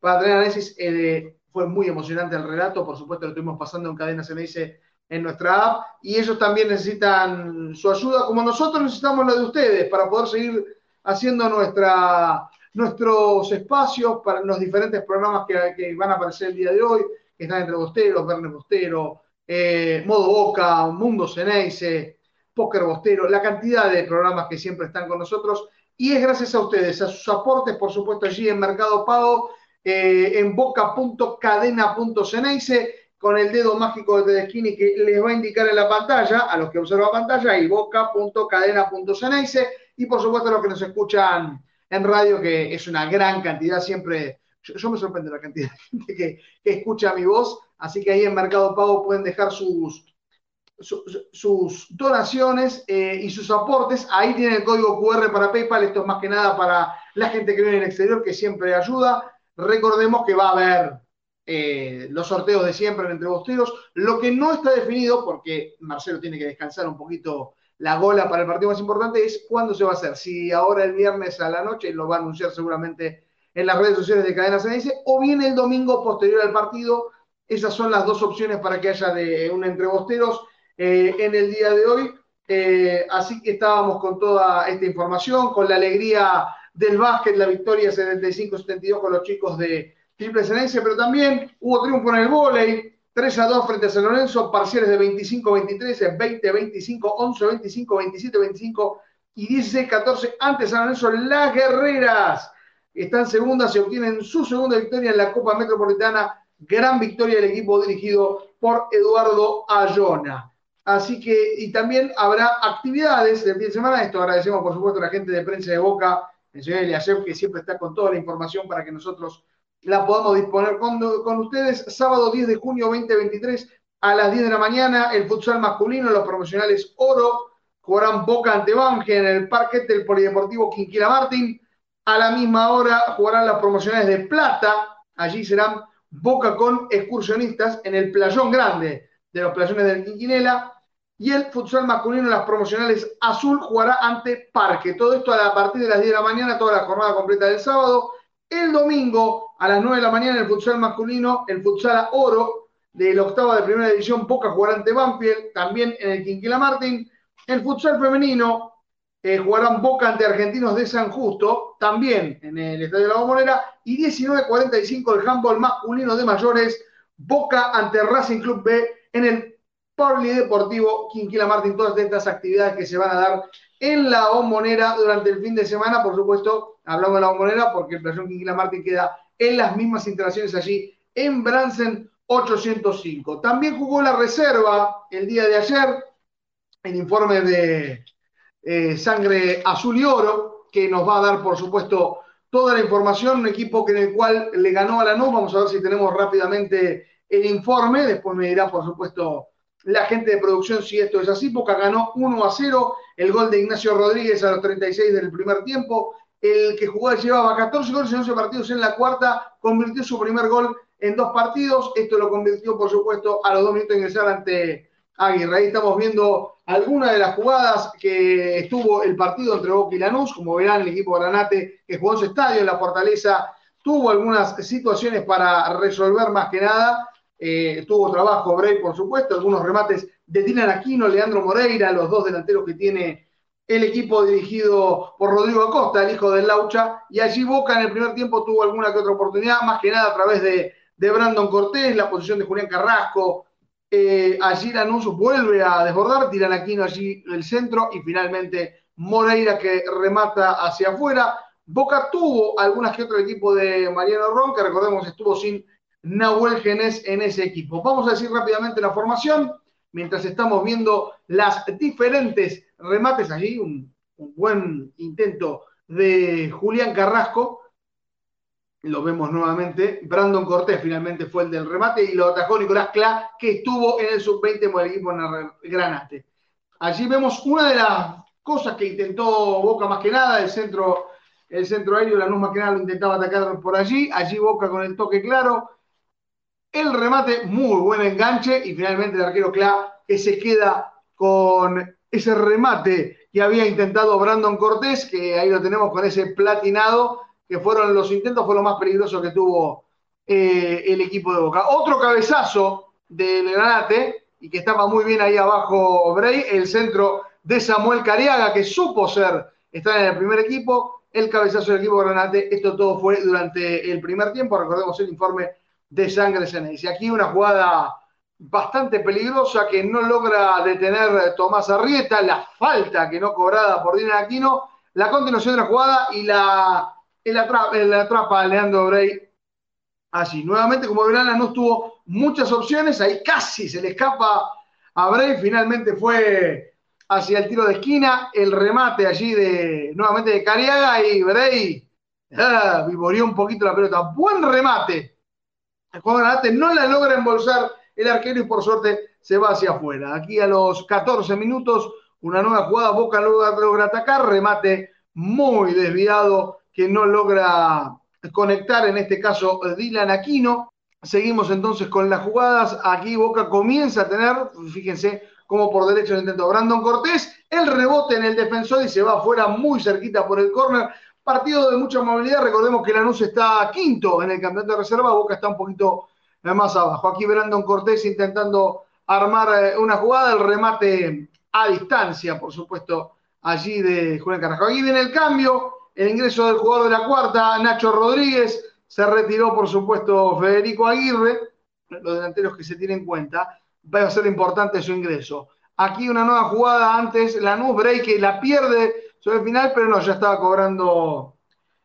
para tener análisis. Eh, fue muy emocionante el relato, por supuesto lo estuvimos pasando en Cadena dice en nuestra app y ellos también necesitan su ayuda, como nosotros necesitamos la de ustedes para poder seguir haciendo nuestra, nuestros espacios para los diferentes programas que, van a aparecer el día de hoy, que están entre Bosteros, Verne Bostero, eh, Modo Boca, Mundo Ceneice, Póker Bostero, la cantidad de programas que siempre están con nosotros y es gracias a ustedes, a sus aportes, por supuesto, allí en Mercado Pago, eh, en boca.cadena.ceneice, con el dedo mágico de Tedeschini que les va a indicar en la pantalla, a los que observan pantalla, y boca.cadena.ceneice, y por supuesto a los que nos escuchan en radio, que es una gran cantidad, siempre, yo, me sorprende la cantidad de gente que, que escucha mi voz, así que ahí en Mercado Pago pueden dejar sus, sus donaciones eh, y sus aportes. Ahí tienen el código QR para PayPal. Esto es más que nada para la gente que vive en el exterior, que siempre ayuda. Recordemos que va a haber eh, los sorteos de siempre entre bosteros. Lo que no está definido, porque Marcelo tiene que descansar un poquito la gola para el partido más importante, es cuándo se va a hacer. Si ahora el viernes a la noche, lo va a anunciar seguramente en las redes sociales de Cadena CNS, o bien el domingo posterior al partido. Esas son las dos opciones para que haya de un entre bosteros eh, en el día de hoy. Eh, así que estábamos con toda esta información, con la alegría del básquet, la victoria 75-72 con los chicos de Triple Cenense, pero también hubo triunfo en el vóley, 3 a 2 frente a San Lorenzo, parciales de 25-23, 20-25, 11-25, 27-25 y 16-14 ante San Lorenzo. Las Guerreras están segundas y obtienen su segunda victoria en la Copa Metropolitana. Gran victoria del equipo dirigido por Eduardo Ayona. Así que, y también habrá actividades del fin de semana. Esto agradecemos, por supuesto, a la gente de prensa de Boca, el señor Eliasef, que siempre está con toda la información para que nosotros la podamos disponer con, con ustedes. Sábado 10 de junio 2023 a las 10 de la mañana, el futsal masculino, los promocionales Oro, jugarán Boca ante Bange en el parque del Polideportivo Quinquila Martín. A la misma hora jugarán las promocionales de Plata. Allí serán Boca con excursionistas en el Playón Grande de los playones del Quinquinela. Y el futsal masculino en las promocionales Azul jugará ante Parque. Todo esto a partir de las 10 de la mañana, toda la jornada completa del sábado. El domingo a las 9 de la mañana el futsal masculino, el futsal oro de la octava de primera división, Poca jugará ante Banfield, también en el Quinquila Martín. El futsal femenino eh, jugarán Boca ante Argentinos de San Justo, también en el Estadio de la Bombonera. Y 19.45 el handball masculino de mayores, Boca ante Racing Club B en el Deportivo Quinquila Martín, todas estas actividades que se van a dar en la bombonera durante el fin de semana. Por supuesto, hablamos de la bombonera porque el Playón Quinquila Martín queda en las mismas instalaciones allí en Bransen 805. También jugó la reserva el día de ayer, el informe de eh, Sangre Azul y Oro, que nos va a dar, por supuesto, toda la información, un equipo en el cual le ganó a la NU. Vamos a ver si tenemos rápidamente el informe, después me dirá, por supuesto, la gente de producción si esto es así. Boca ganó 1 a 0, el gol de Ignacio Rodríguez a los 36 del primer tiempo. El que jugó llevaba 14 goles en 11 partidos en la cuarta, convirtió su primer gol en dos partidos. Esto lo convirtió, por supuesto, a los dos minutos de ingresar ante Aguirre. Ahí estamos viendo algunas de las jugadas que estuvo el partido entre Boca y Lanús. Como verán, el equipo Granate que jugó en su estadio en la Fortaleza tuvo algunas situaciones para resolver más que nada. Eh, tuvo trabajo Bray, por supuesto, algunos remates de Dylan Aquino, Leandro Moreira, los dos delanteros que tiene el equipo dirigido por Rodrigo Acosta, el hijo del Laucha, y allí Boca en el primer tiempo tuvo alguna que otra oportunidad, más que nada a través de, Brandon Cortés, la posición de Julián Carrasco, eh, allí Lanús vuelve a desbordar, tiran Aquino allí el centro y finalmente Moreira que remata hacia afuera. Boca tuvo algunas que otro equipo de Mariano Ron, que recordemos estuvo sin Nahuel Genés en ese equipo. Vamos a decir rápidamente la formación mientras estamos viendo las diferentes remates allí, un, buen intento de Julián Carrasco, lo vemos nuevamente, Brandon Cortés finalmente fue el del remate y lo atajó Nicolás Clá, que estuvo en el sub-20 con el equipo Granate. Allí vemos una de las cosas que intentó Boca más que nada, el centro, el centro aéreo, la más que nada lo intentaba atacar por allí, allí Boca con el toque claro, el remate, muy buen enganche y finalmente el arquero Clá que se queda con ese remate que había intentado Brandon Cortés, que ahí lo tenemos con ese platinado, que fueron los intentos, fue lo más peligroso que tuvo eh, el equipo de Boca. Otro cabezazo del Granate, y que estaba muy bien ahí abajo Bray, el centro de Samuel Cariaga, que supo ser, estar en el primer equipo, el cabezazo del equipo Granate, esto todo fue durante el primer tiempo, recordemos el informe de Sangre Y Aquí una jugada bastante peligrosa que no logra detener Tomás Arrieta, la falta que no cobrada por Dina Aquino, la continuación de la jugada y la, el atrapa, el atrapa Leandro Bray allí. Nuevamente, como verán, no tuvo muchas opciones, ahí casi se le escapa a Bray, finalmente fue hacia el tiro de esquina, el remate allí de nuevamente de Cariaga y Bray ah, vivoreó un poquito la pelota. Buen remate el jugador no la logra embolsar el arquero y por suerte se va hacia afuera. Aquí a los 14 minutos, una nueva jugada, Boca logra, atacar, remate muy desviado que no logra conectar, en este caso Dylan Aquino. Seguimos entonces con las jugadas. Aquí Boca comienza a tener, fíjense cómo por derecho lo intentó Brandon Cortés, el rebote en el defensor y se va afuera muy cerquita por el córner. Partido de mucha movilidad, recordemos que Lanús está quinto en el campeonato de reserva, Boca está un poquito más abajo. Aquí Brandon Cortés intentando armar eh, una jugada, el remate a distancia, por supuesto, allí de Julián Carrasco. Aquí viene el cambio, el ingreso del jugador de la cuarta, Nacho Rodríguez, se retiró, por supuesto, Federico Aguirre, los delanteros que se tienen en cuenta, va a ser importante su ingreso. Aquí una nueva jugada antes, Lanús Break la pierde sobre el final, pero no, ya estaba cobrando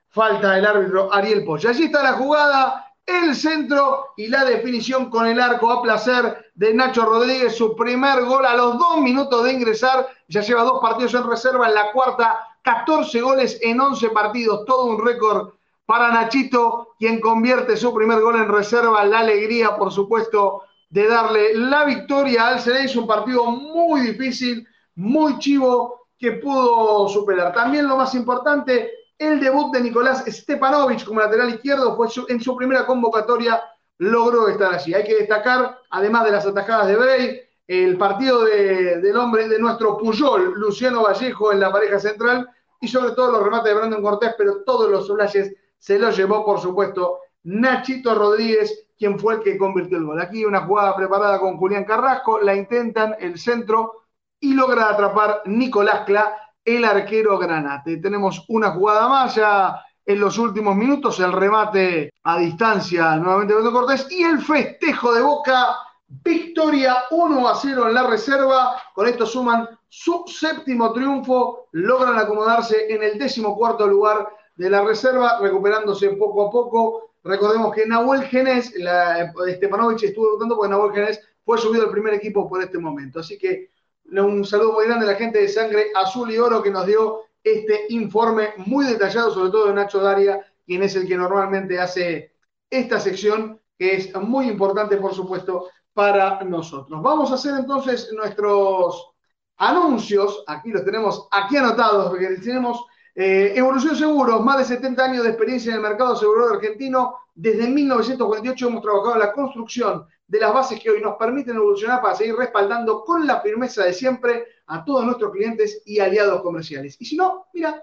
falta el árbitro Ariel Pocha. Allí está la jugada, el centro y la definición con el arco a placer de Nacho Rodríguez, su primer gol a los dos minutos de ingresar, ya lleva dos partidos en reserva, en la cuarta 14 goles en 11 partidos, todo un récord para Nachito, quien convierte su primer gol en reserva, la alegría, por supuesto, de darle la victoria al Cereis, un partido muy difícil, muy chivo, que pudo superar. También lo más importante, el debut de Nicolás Stepanovic como lateral izquierdo fue en su primera convocatoria logró estar allí. Hay que destacar, además de las atajadas de Bray, el partido del hombre de nuestro Puyol, Luciano Vallejo en la pareja central y sobre todo los remates de Brandon Cortés, pero todos los flashes se los llevó, por supuesto, Nachito Rodríguez, quien fue el que convirtió el gol. Aquí una jugada preparada con Julián Carrasco, la intentan, el centro, y logra atrapar Nicolás Cla, el arquero Granate. Tenemos una jugada más ya en los últimos minutos, el remate a distancia nuevamente de Cortés y el festejo de Boca. Victoria 1 a 0 en la reserva. Con esto suman su séptimo triunfo. Logran acomodarse en el décimo cuarto lugar de la reserva, recuperándose poco a poco. Recordemos que Nahuel Genés, la, Stepanovic estuvo votando porque Nahuel Genés fue subido al primer equipo por este momento. Así que un saludo muy grande a la gente de Sangre Azul y Oro que nos dio este informe muy detallado, sobre todo de Nacho Daria, quien es el que normalmente hace esta sección, que es muy importante, por supuesto, para nosotros. Vamos a hacer entonces nuestros anuncios. Aquí los tenemos aquí anotados, porque tenemos Eh, Evolución Seguros, más de 70 años de experiencia en el mercado asegurador argentino. Desde 1948 hemos trabajado en la construcción de las bases que hoy nos permiten evolucionar para seguir respaldando con la firmeza de siempre a todos nuestros clientes y aliados comerciales. Y si no, mira,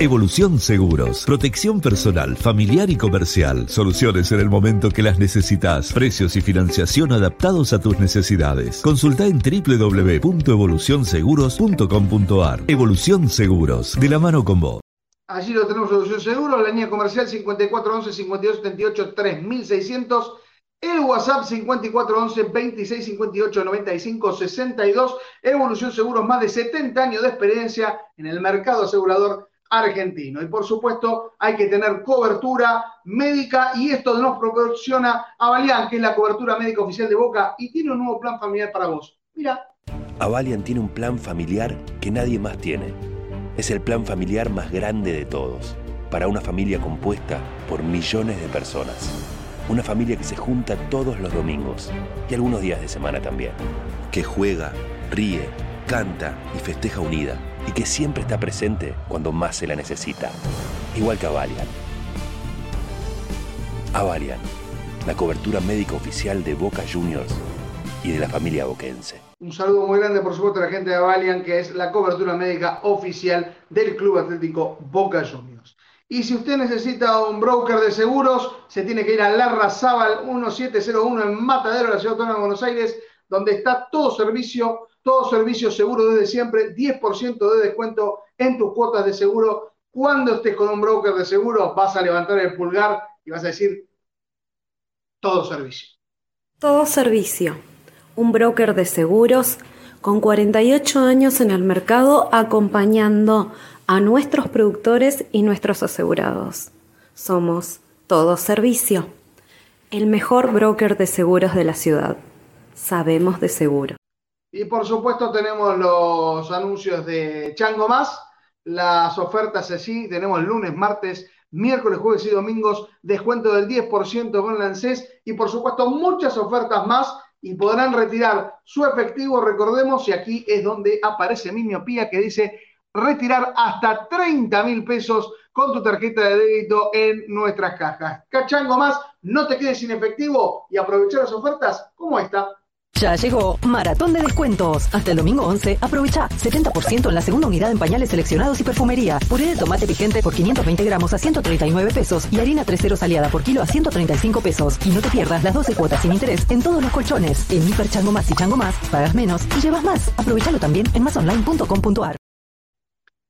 Evolución Seguros, protección personal, familiar y comercial, soluciones en el momento que las necesitas, precios y financiación adaptados a tus necesidades. Consulta en www.evolucionseguros.com.ar. Evolución Seguros, de la mano con vos. Allí lo tenemos Evolución Seguros, la línea comercial 5411 5278 3600. El WhatsApp 5411 2658 95 62. Evolución Seguros, más de 70 años de experiencia en el mercado asegurador argentino. Y por supuesto hay que tener cobertura médica y esto nos proporciona Avalian, que es la cobertura médica oficial de Boca y tiene un nuevo plan familiar para vos. Mira. Avalian tiene un plan familiar que nadie más tiene. Es el plan familiar más grande de todos, para una familia compuesta por millones de personas. Una familia que se junta todos los domingos y algunos días de semana también. Que juega, ríe, canta y festeja unida y que siempre está presente cuando más se la necesita. Igual que Avalian. Avalian, la cobertura médica oficial de Boca Juniors y de la familia boquense. Un saludo muy grande, por supuesto, a la gente de Avalian, que es la cobertura médica oficial del Club Atlético Boca Juniors. Y si usted necesita un broker de seguros, se tiene que ir a Larra Zaval 1701 en Matadero, la ciudad autónoma de Buenos Aires, donde está todo servicio todo servicio seguro desde siempre, 10% de descuento en tus cuotas de seguro. Cuando estés con un broker de seguro, vas a levantar el pulgar y vas a decir todo servicio. Todo servicio. Un broker de seguros con 48 años en el mercado acompañando a nuestros productores y nuestros asegurados. Somos Todo Servicio, el mejor broker de seguros de la ciudad. Sabemos de seguro. Y por supuesto tenemos los anuncios de Chango Más, las ofertas así, tenemos lunes, martes, miércoles, jueves y domingos, descuento del 10% con Lancés y por supuesto muchas ofertas más y podrán retirar su efectivo, recordemos, y aquí es donde aparece mi miopía que dice retirar hasta 30 mil pesos con tu tarjeta de débito en nuestras cajas. Cachango más, no te quedes sin efectivo y aprovechar las ofertas como esta. Ya llegó Maratón de Descuentos. Hasta el domingo 11, aprovecha 70% en la segunda unidad en pañales seleccionados y perfumería. Puré de tomate vigente por 520 gramos a 139 pesos y harina 3 aliada por kilo a 135 pesos. Y no te pierdas las 12 cuotas sin interés en todos los colchones. En Hiper Chango Más y Chango Más, pagas menos y llevas más. Aprovechalo también en masonline.com.ar.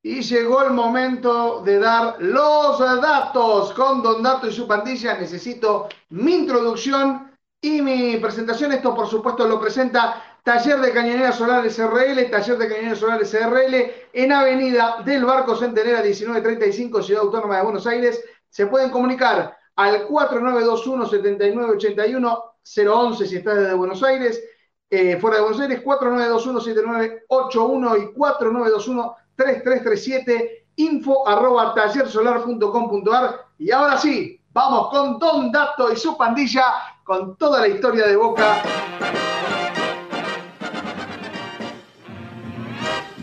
Y llegó el momento de dar los datos. Con Don Dato y su pandilla necesito mi introducción y mi presentación, esto por supuesto lo presenta Taller de Cañoneras Solares SRL, Taller de Cañoneras Solares SRL, en Avenida del Barco Centenera 1935, Ciudad Autónoma de Buenos Aires. Se pueden comunicar al 4921-7981-011 si estás desde Buenos Aires, eh, fuera de Buenos Aires, 4921-7981 y 4921-3337, info arroba tallersolar.com.ar. Y ahora sí, vamos con Don Dato y su pandilla con toda la historia de Boca.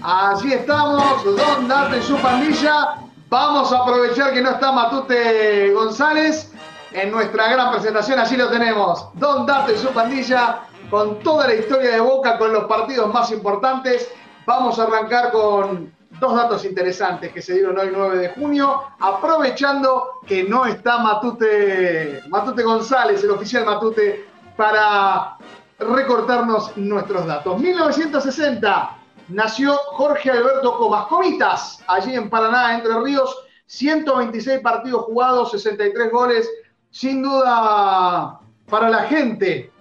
Así estamos, Don Dato y su pandilla. Vamos a aprovechar que no está Matute González en nuestra gran presentación. Así lo tenemos. Don Dato y su pandilla con toda la historia de Boca, con los partidos más importantes. Vamos a arrancar con dos datos interesantes que se dieron hoy 9 de junio, aprovechando que no está Matute, Matute González, el oficial Matute, para recortarnos nuestros datos. 1960 nació Jorge Alberto Comas Comitas, allí en Paraná, Entre Ríos, 126 partidos jugados, 63 goles, sin duda para la gente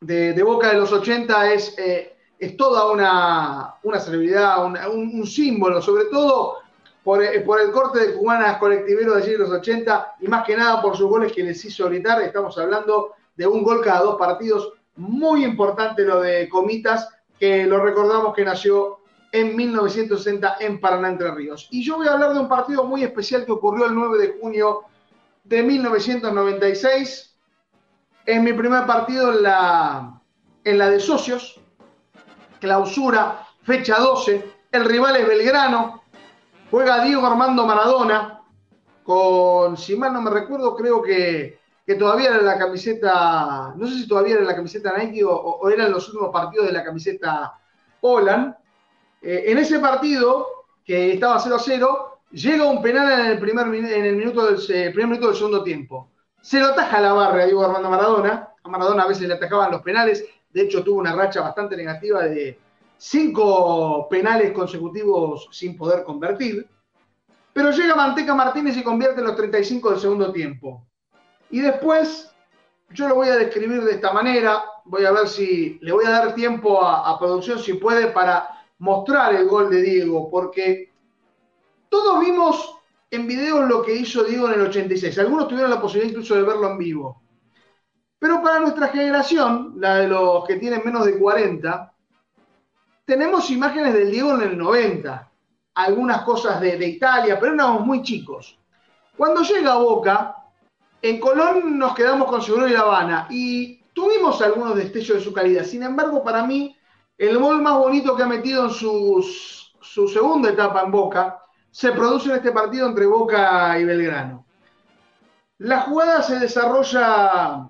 de, Boca de los 80 es eh, es toda una, una celebridad, un, símbolo, sobre todo por, eh, por, el corte de cubanas colectiveros de allí de los 80 y más que nada por sus goles que les hizo gritar. Estamos hablando de un gol cada dos partidos, muy importante lo de Comitas, que lo recordamos que nació en 1960 en Paraná, Entre Ríos. Y yo voy a hablar de un partido muy especial que ocurrió el 9 de junio de 1996, en mi primer partido en la, en la de socios, clausura, fecha 12. El rival es Belgrano. Juega Diego Armando Maradona con, si mal no me recuerdo, creo que, todavía era la camiseta, no sé si todavía era la camiseta Nike o, eran los últimos partidos de la camiseta Holland. Eh, en ese partido, que estaba 0 a 0, llega un penal en el primer, en el minuto del, eh, primer minuto del segundo tiempo. Se lo ataja la barra a Diego Armando Maradona. A Maradona a veces le atacaban los penales. De hecho, tuvo una racha bastante negativa de cinco penales consecutivos sin poder convertir. Pero llega Manteca Martínez y convierte en los 35 del segundo tiempo. Y después, yo lo voy a describir de esta manera. Voy a ver si le voy a dar tiempo a, a producción, si puede, para mostrar el gol de Diego, porque todos vimos en video lo que hizo Diego en el 86. Algunos tuvieron la posibilidad incluso de verlo en vivo. Pero para nuestra generación, la de los que tienen menos de 40, tenemos imágenes del Diego en el 90. Algunas cosas de, Italia, pero éramos muy chicos. Cuando llega Boca, en Colón nos quedamos con Seguro y La Habana y tuvimos algunos destellos de su calidad. Sin embargo, para mí, el gol más bonito que ha metido en su segunda etapa en Boca se produce en este partido entre Boca y Belgrano. La jugada se desarrolla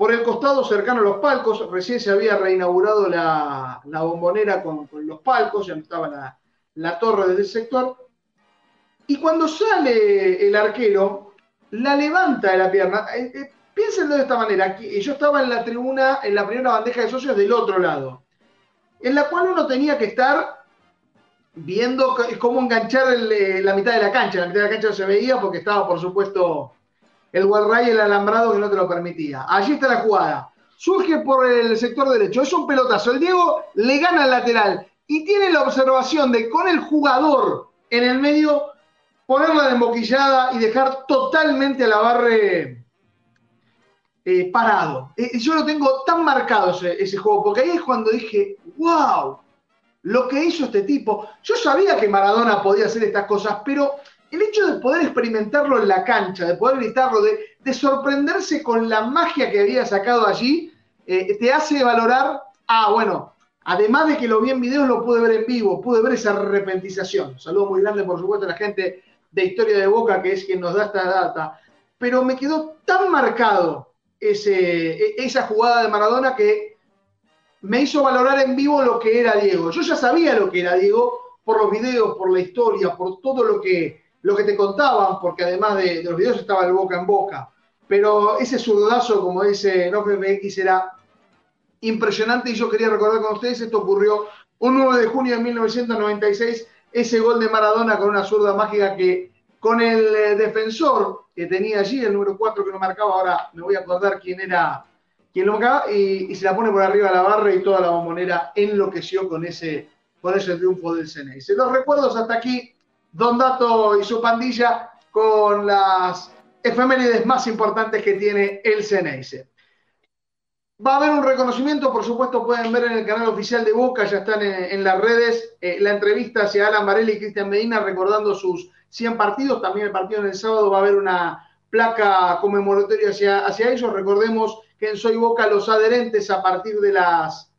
por el costado cercano a los palcos. Recién se había reinaugurado la, bombonera con, los palcos, ya no estaba la, torre desde el sector. Y cuando sale el arquero, la levanta de la pierna. Eh, eh, piénsenlo de esta manera. Yo estaba en la tribuna, en la primera bandeja de socios del otro lado, en la cual uno tenía que estar viendo cómo enganchar eh, la mitad de la cancha. La mitad de la cancha no se veía porque estaba, por supuesto, el guarray y el alambrado que no te lo permitía. Allí está la jugada. Surge por el sector derecho. Es un pelotazo. El Diego le gana al lateral y tiene la observación de con el jugador en el medio ponerla de emboquillada y dejar totalmente a la barre eh, parado. Eh, yo lo tengo tan marcado ese, ese juego, porque ahí es cuando dije, wow, lo que hizo este tipo. Yo sabía que Maradona podía hacer estas cosas, pero el hecho de poder experimentarlo en la cancha, de poder gritarlo, de, sorprenderse con la magia que había sacado allí, eh, te hace valorar, ah, bueno, además de que lo vi en video, lo pude ver en vivo, pude ver esa repentización. saludo muy grande, por supuesto, a la gente de Historia de Boca, que es quien nos da esta data. Pero me quedó tan marcado e, esa jugada de Maradona que me hizo valorar en vivo lo que era Diego. Yo ya sabía lo que era Diego por los videos, por la historia, por todo lo que, lo que te contaban, porque además de, los videos estaba el boca en boca. Pero ese zurdazo, como dice Nofe BX, era impresionante y yo quería recordar con ustedes, esto ocurrió un 9 de junio de 1996, ese gol de Maradona con una zurda mágica que con el eh, defensor que tenía allí, el número 4 que no marcaba, ahora me voy a acordar quién era quien lo acaba y, se la pone por arriba la barra y toda la bombonera enloqueció con ese, con ese triunfo del Ceneice. Los recuerdos hasta aquí, Don Dato y su pandilla con las efemérides más importantes que tiene el Ceneice. Va a haber un reconocimiento, por supuesto, pueden ver en el canal oficial de Boca, ya están en, las redes, eh, la entrevista hacia Alan Varela y Cristian Medina recordando sus 100 partidos, también el partido en el sábado va a haber una placa conmemoratoria hacia, hacia ellos, recordemos que en Soy Boca los adherentes a partir de las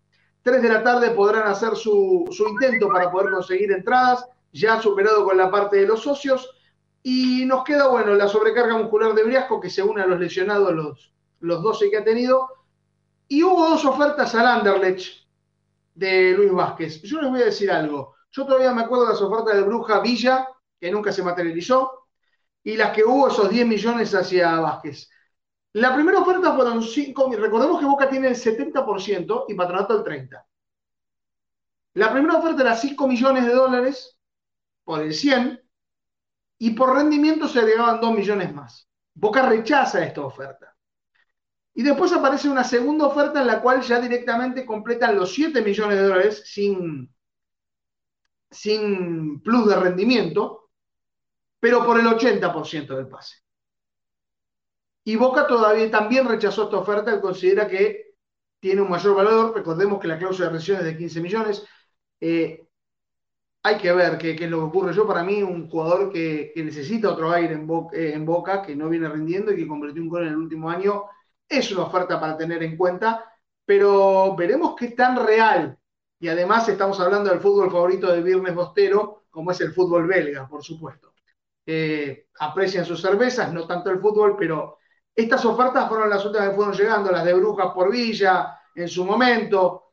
3 de la tarde podrán hacer su, intento para poder conseguir entradas, ya superado con la parte de los socios. Y nos queda, bueno, la sobrecarga muscular de Briasco, que se une a los lesionados, los, los 12 que ha tenido. Y hubo dos ofertas al Anderlecht de Luis Vázquez. Yo les voy a decir algo. Yo todavía me acuerdo de las ofertas de Bruja Villa, que nunca se materializó, y las que hubo esos 10 millones hacia Vázquez. La primera oferta fueron 5 Recordemos que Boca tiene el 70% y Patronato el 30%. La primera oferta era 5 millones de dólares por el 100 y por rendimiento se agregaban 2 millones más. Boca rechaza esta oferta. Y después aparece una segunda oferta en la cual ya directamente completan los 7 millones de dólares sin, sin plus de rendimiento, pero por el 80% del pase. Y Boca todavía también rechazó esta oferta, él considera que tiene un mayor valor, recordemos que la cláusula de rescisión es de 15 millones. Eh, hay que ver qué, es lo que ocurre. Yo para mí, un jugador que, necesita otro aire en Boca, eh, en Boca, que no viene rindiendo y que convirtió un gol en el último año, es una oferta para tener en cuenta, pero veremos qué tan real y además estamos hablando del fútbol favorito de Viernes Bostero, como es el fútbol belga, por supuesto. aprecian sus cervezas, no tanto el fútbol, pero estas ofertas fueron las últimas que fueron llegando, las de Brujas por Villa en su momento,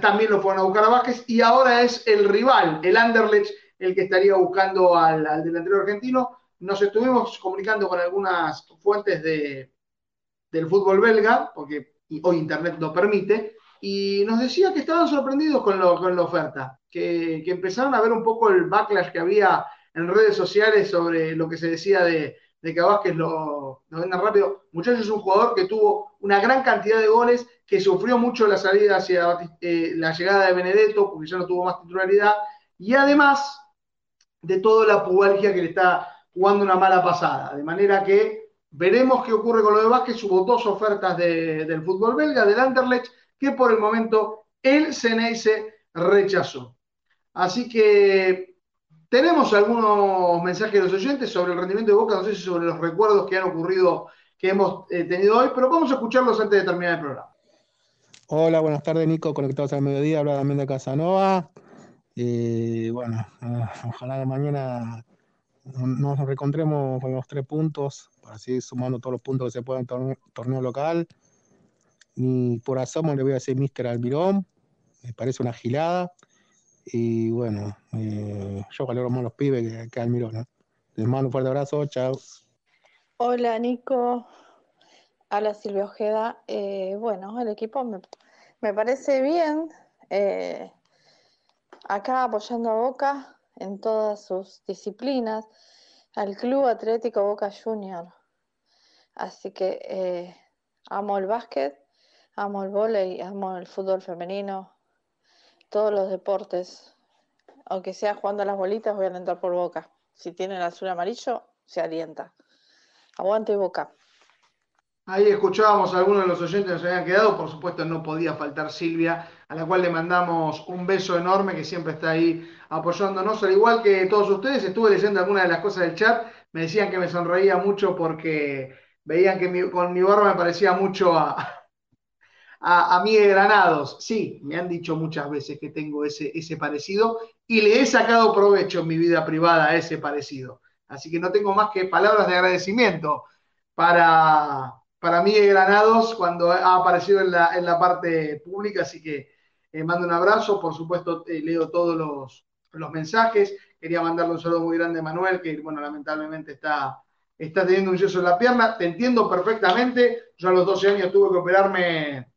también lo fueron a buscar a Vázquez, y ahora es el rival, el Anderlecht, el que estaría buscando al, delantero argentino. Nos estuvimos comunicando con algunas fuentes de, del fútbol belga, porque hoy Internet lo permite, y nos decía que estaban sorprendidos con, la oferta, que, empezaron a ver un poco el backlash que había en redes sociales sobre lo que se decía de, de que Vázquez lo, lo venda rápido. Muchachos es un jugador que tuvo una gran cantidad de goles, que sufrió mucho la salida hacia eh, la llegada de Benedetto, porque ya no tuvo más titularidad, y además de toda la pubalgia que le está jugando una mala pasada. De manera que veremos qué ocurre con lo de Vázquez. Hubo dos ofertas del fútbol belga, del Anderlecht, que por el momento el Ceneice rechazó. Así que tenemos algunos mensajes de los oyentes sobre el rendimiento de Boca, no sé si sobre los recuerdos que han ocurrido, que hemos eh, tenido hoy, pero vamos a escucharlos antes de terminar el programa. Hola, buenas tardes, Nico, conectados al mediodía, habla también de Casanova. Y bueno, ah, ojalá mañana nos reencontremos con los tres puntos, para seguir sumando todos los puntos que se puedan en torneo, local. Y por asomo le voy a decir Mister Almirón, me parece una gilada. Y bueno, eh, yo valoro más los pibes que, que Almirón. Les mando un fuerte abrazo, chao. Hola Nico, hola Silvia Ojeda. Eh, bueno, el equipo me, me parece bien. Eh, acá apoyando a Boca en todas sus disciplinas, al Club Atlético Boca Junior. Así que eh, amo el básquet, amo el vóley, amo el fútbol femenino, todos los deportes. Aunque sea jugando a las bolitas, voy a alentar por Boca. Si tiene el azul amarillo, se alienta. Aguante Boca. Ahí escuchábamos a algunos de los oyentes que nos habían quedado, por supuesto no podía faltar Silvia, a la cual le mandamos un beso enorme, que siempre está ahí apoyándonos, al igual que todos ustedes, estuve leyendo algunas de las cosas del chat, me decían que me sonreía mucho porque veían que con mi barba me parecía mucho a, a, a Miguel Granados. Sí, me han dicho muchas veces que tengo ese, ese parecido y le he sacado provecho en mi vida privada a ese parecido. Así que no tengo más que palabras de agradecimiento para, para mí Granados cuando ha aparecido en la, en la parte pública, así que eh, mando un abrazo, por supuesto eh, leo todos los, los, mensajes, quería mandarle un saludo muy grande a Manuel, que bueno, lamentablemente está, está teniendo un yeso en la pierna, te entiendo perfectamente, yo a los 12 años tuve que operarme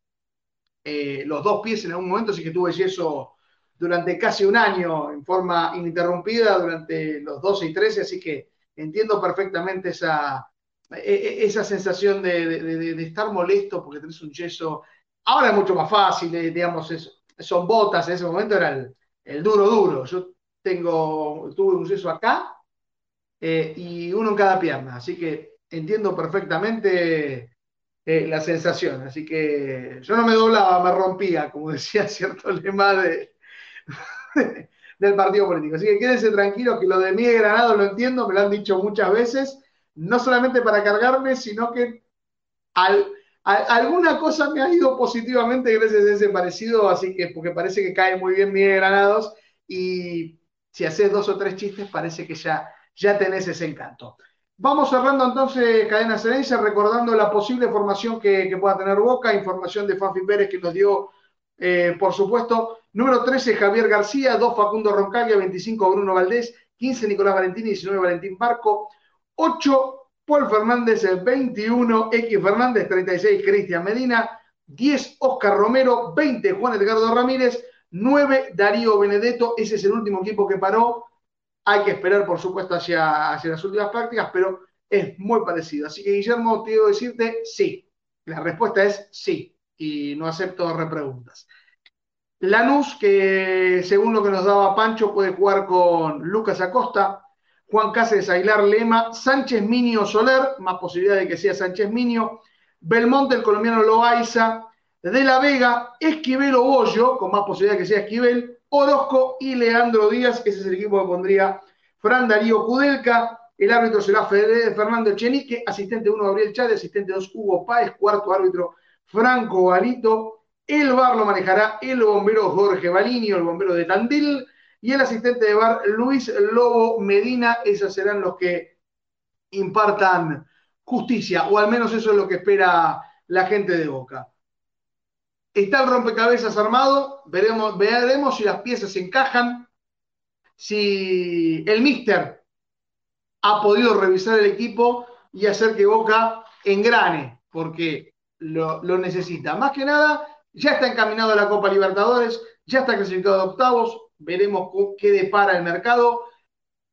eh, los dos pies en algún momento, así que tuve yeso durante casi un año en forma ininterrumpida durante los 12 y 13, así que entiendo perfectamente esa, e, e, esa sensación de, estar molesto porque tenés un yeso. Ahora es mucho más fácil, eh, digamos, son botas, en ese momento era el, duro duro. Yo tengo, tuve un yeso acá eh, y uno en cada pierna, así que entiendo perfectamente eh, la sensación. Así que yo no me doblaba, me rompía, como decía cierto lema de, del partido político. Así que quédense tranquilos que lo de Miguel Granado lo entiendo, me lo han dicho muchas veces no solamente para cargarme, sino que alguna cosa me ha ido positivamente gracias a ese parecido, así que porque parece que cae muy bien Miguel Granados y si haces dos o tres chistes parece que ya, ya tenés ese encanto. Vamos cerrando entonces Cadena Cerencia, recordando la posible formación que, pueda tener Boca, información de Fafi Pérez que nos dio, eh, por supuesto, número 13 Javier García, 2 Facundo Roncaglia, 25 Bruno Valdés, 15 Nicolás Valentini, 19 Valentín Barco, 8, Paul Fernández, 21, X Fernández, 36, Cristian Medina, 10, Oscar Romero, 20, Juan Edgardo Ramírez, 9, Darío Benedetto, ese es el último equipo que paró. Hay que esperar, por supuesto, hacia, las últimas prácticas, pero es muy parecido. Así que, Guillermo, te digo decirte sí. La respuesta es sí, y no acepto repreguntas. Lanús, que según lo que nos daba Pancho, puede jugar con Lucas Acosta, Juan Cáceres Aguilar Lema, Sánchez Minio Soler, más posibilidad de que sea Sánchez Minio, Belmonte, el colombiano Loaiza, De la Vega, Esquivel Bollo, con más posibilidad de que sea Esquivel, Orozco y Leandro Díaz, ese es el equipo que pondría Fran Darío Kudelka, el árbitro será Fernando Chenique, asistente 1 Gabriel Chávez, asistente 2 Hugo Páez, cuarto árbitro Franco Galito, El bar lo manejará el bombero Jorge Balinio, el bombero de Tandil, y el asistente de bar Luis Lobo Medina. Esos serán los que impartan justicia, o al menos eso es lo que espera la gente de Boca. Está el rompecabezas armado, veremos, veremos si las piezas encajan, si el Mister ha podido revisar el equipo y hacer que Boca engrane, porque lo, necesita. Más que nada, ya está encaminado a la Copa Libertadores, ya está clasificado a octavos, veremos qué depara el mercado,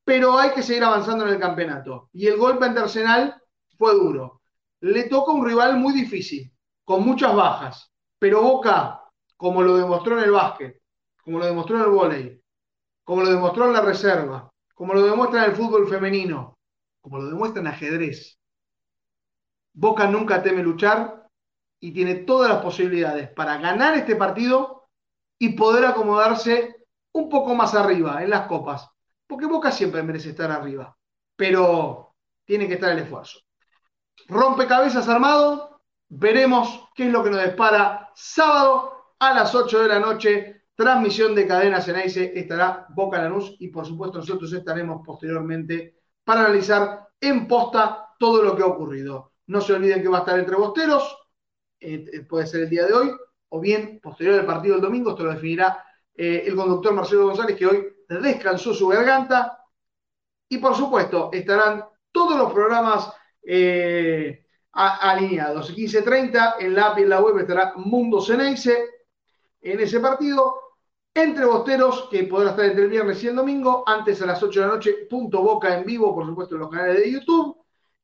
pero hay que seguir avanzando en el campeonato. Y el golpe ante Arsenal fue duro. Le toca un rival muy difícil, con muchas bajas, pero Boca, como lo demostró en el básquet, como lo demostró en el vóley, como lo demostró en la reserva, como lo demuestra en el fútbol femenino, como lo demuestra en ajedrez, Boca nunca teme luchar y tiene todas las posibilidades para ganar este partido y poder acomodarse un poco más arriba en las copas. Porque Boca siempre merece estar arriba, pero tiene que estar el esfuerzo. Rompecabezas armado, veremos qué es lo que nos dispara sábado a las 8 de la noche. Transmisión de Cadena Ceneice estará Boca Lanús y por supuesto nosotros estaremos posteriormente para analizar en posta todo lo que ha ocurrido. No se olviden que va a estar entre bosteros, eh, eh, puede ser el día de hoy, o bien posterior al partido del domingo, esto lo definirá eh, el conductor Marcelo González, que hoy descansó su garganta. Y por supuesto, estarán todos los programas alineados. 15.30 en la app y en la web estará Mundo Ceneice en ese partido. Entre bosteros, que podrá estar entre el viernes y el domingo, antes a las 8 de la noche, punto boca en vivo, por supuesto, en los canales de YouTube.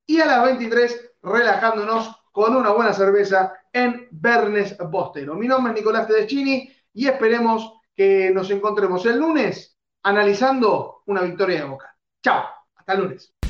Y a las 23 relajándonos con una buena cerveza en Bernes Bostero. Mi nombre es Nicolás Tedeschini y esperemos que nos encontremos el lunes analizando una victoria de Boca. Chao, hasta el lunes.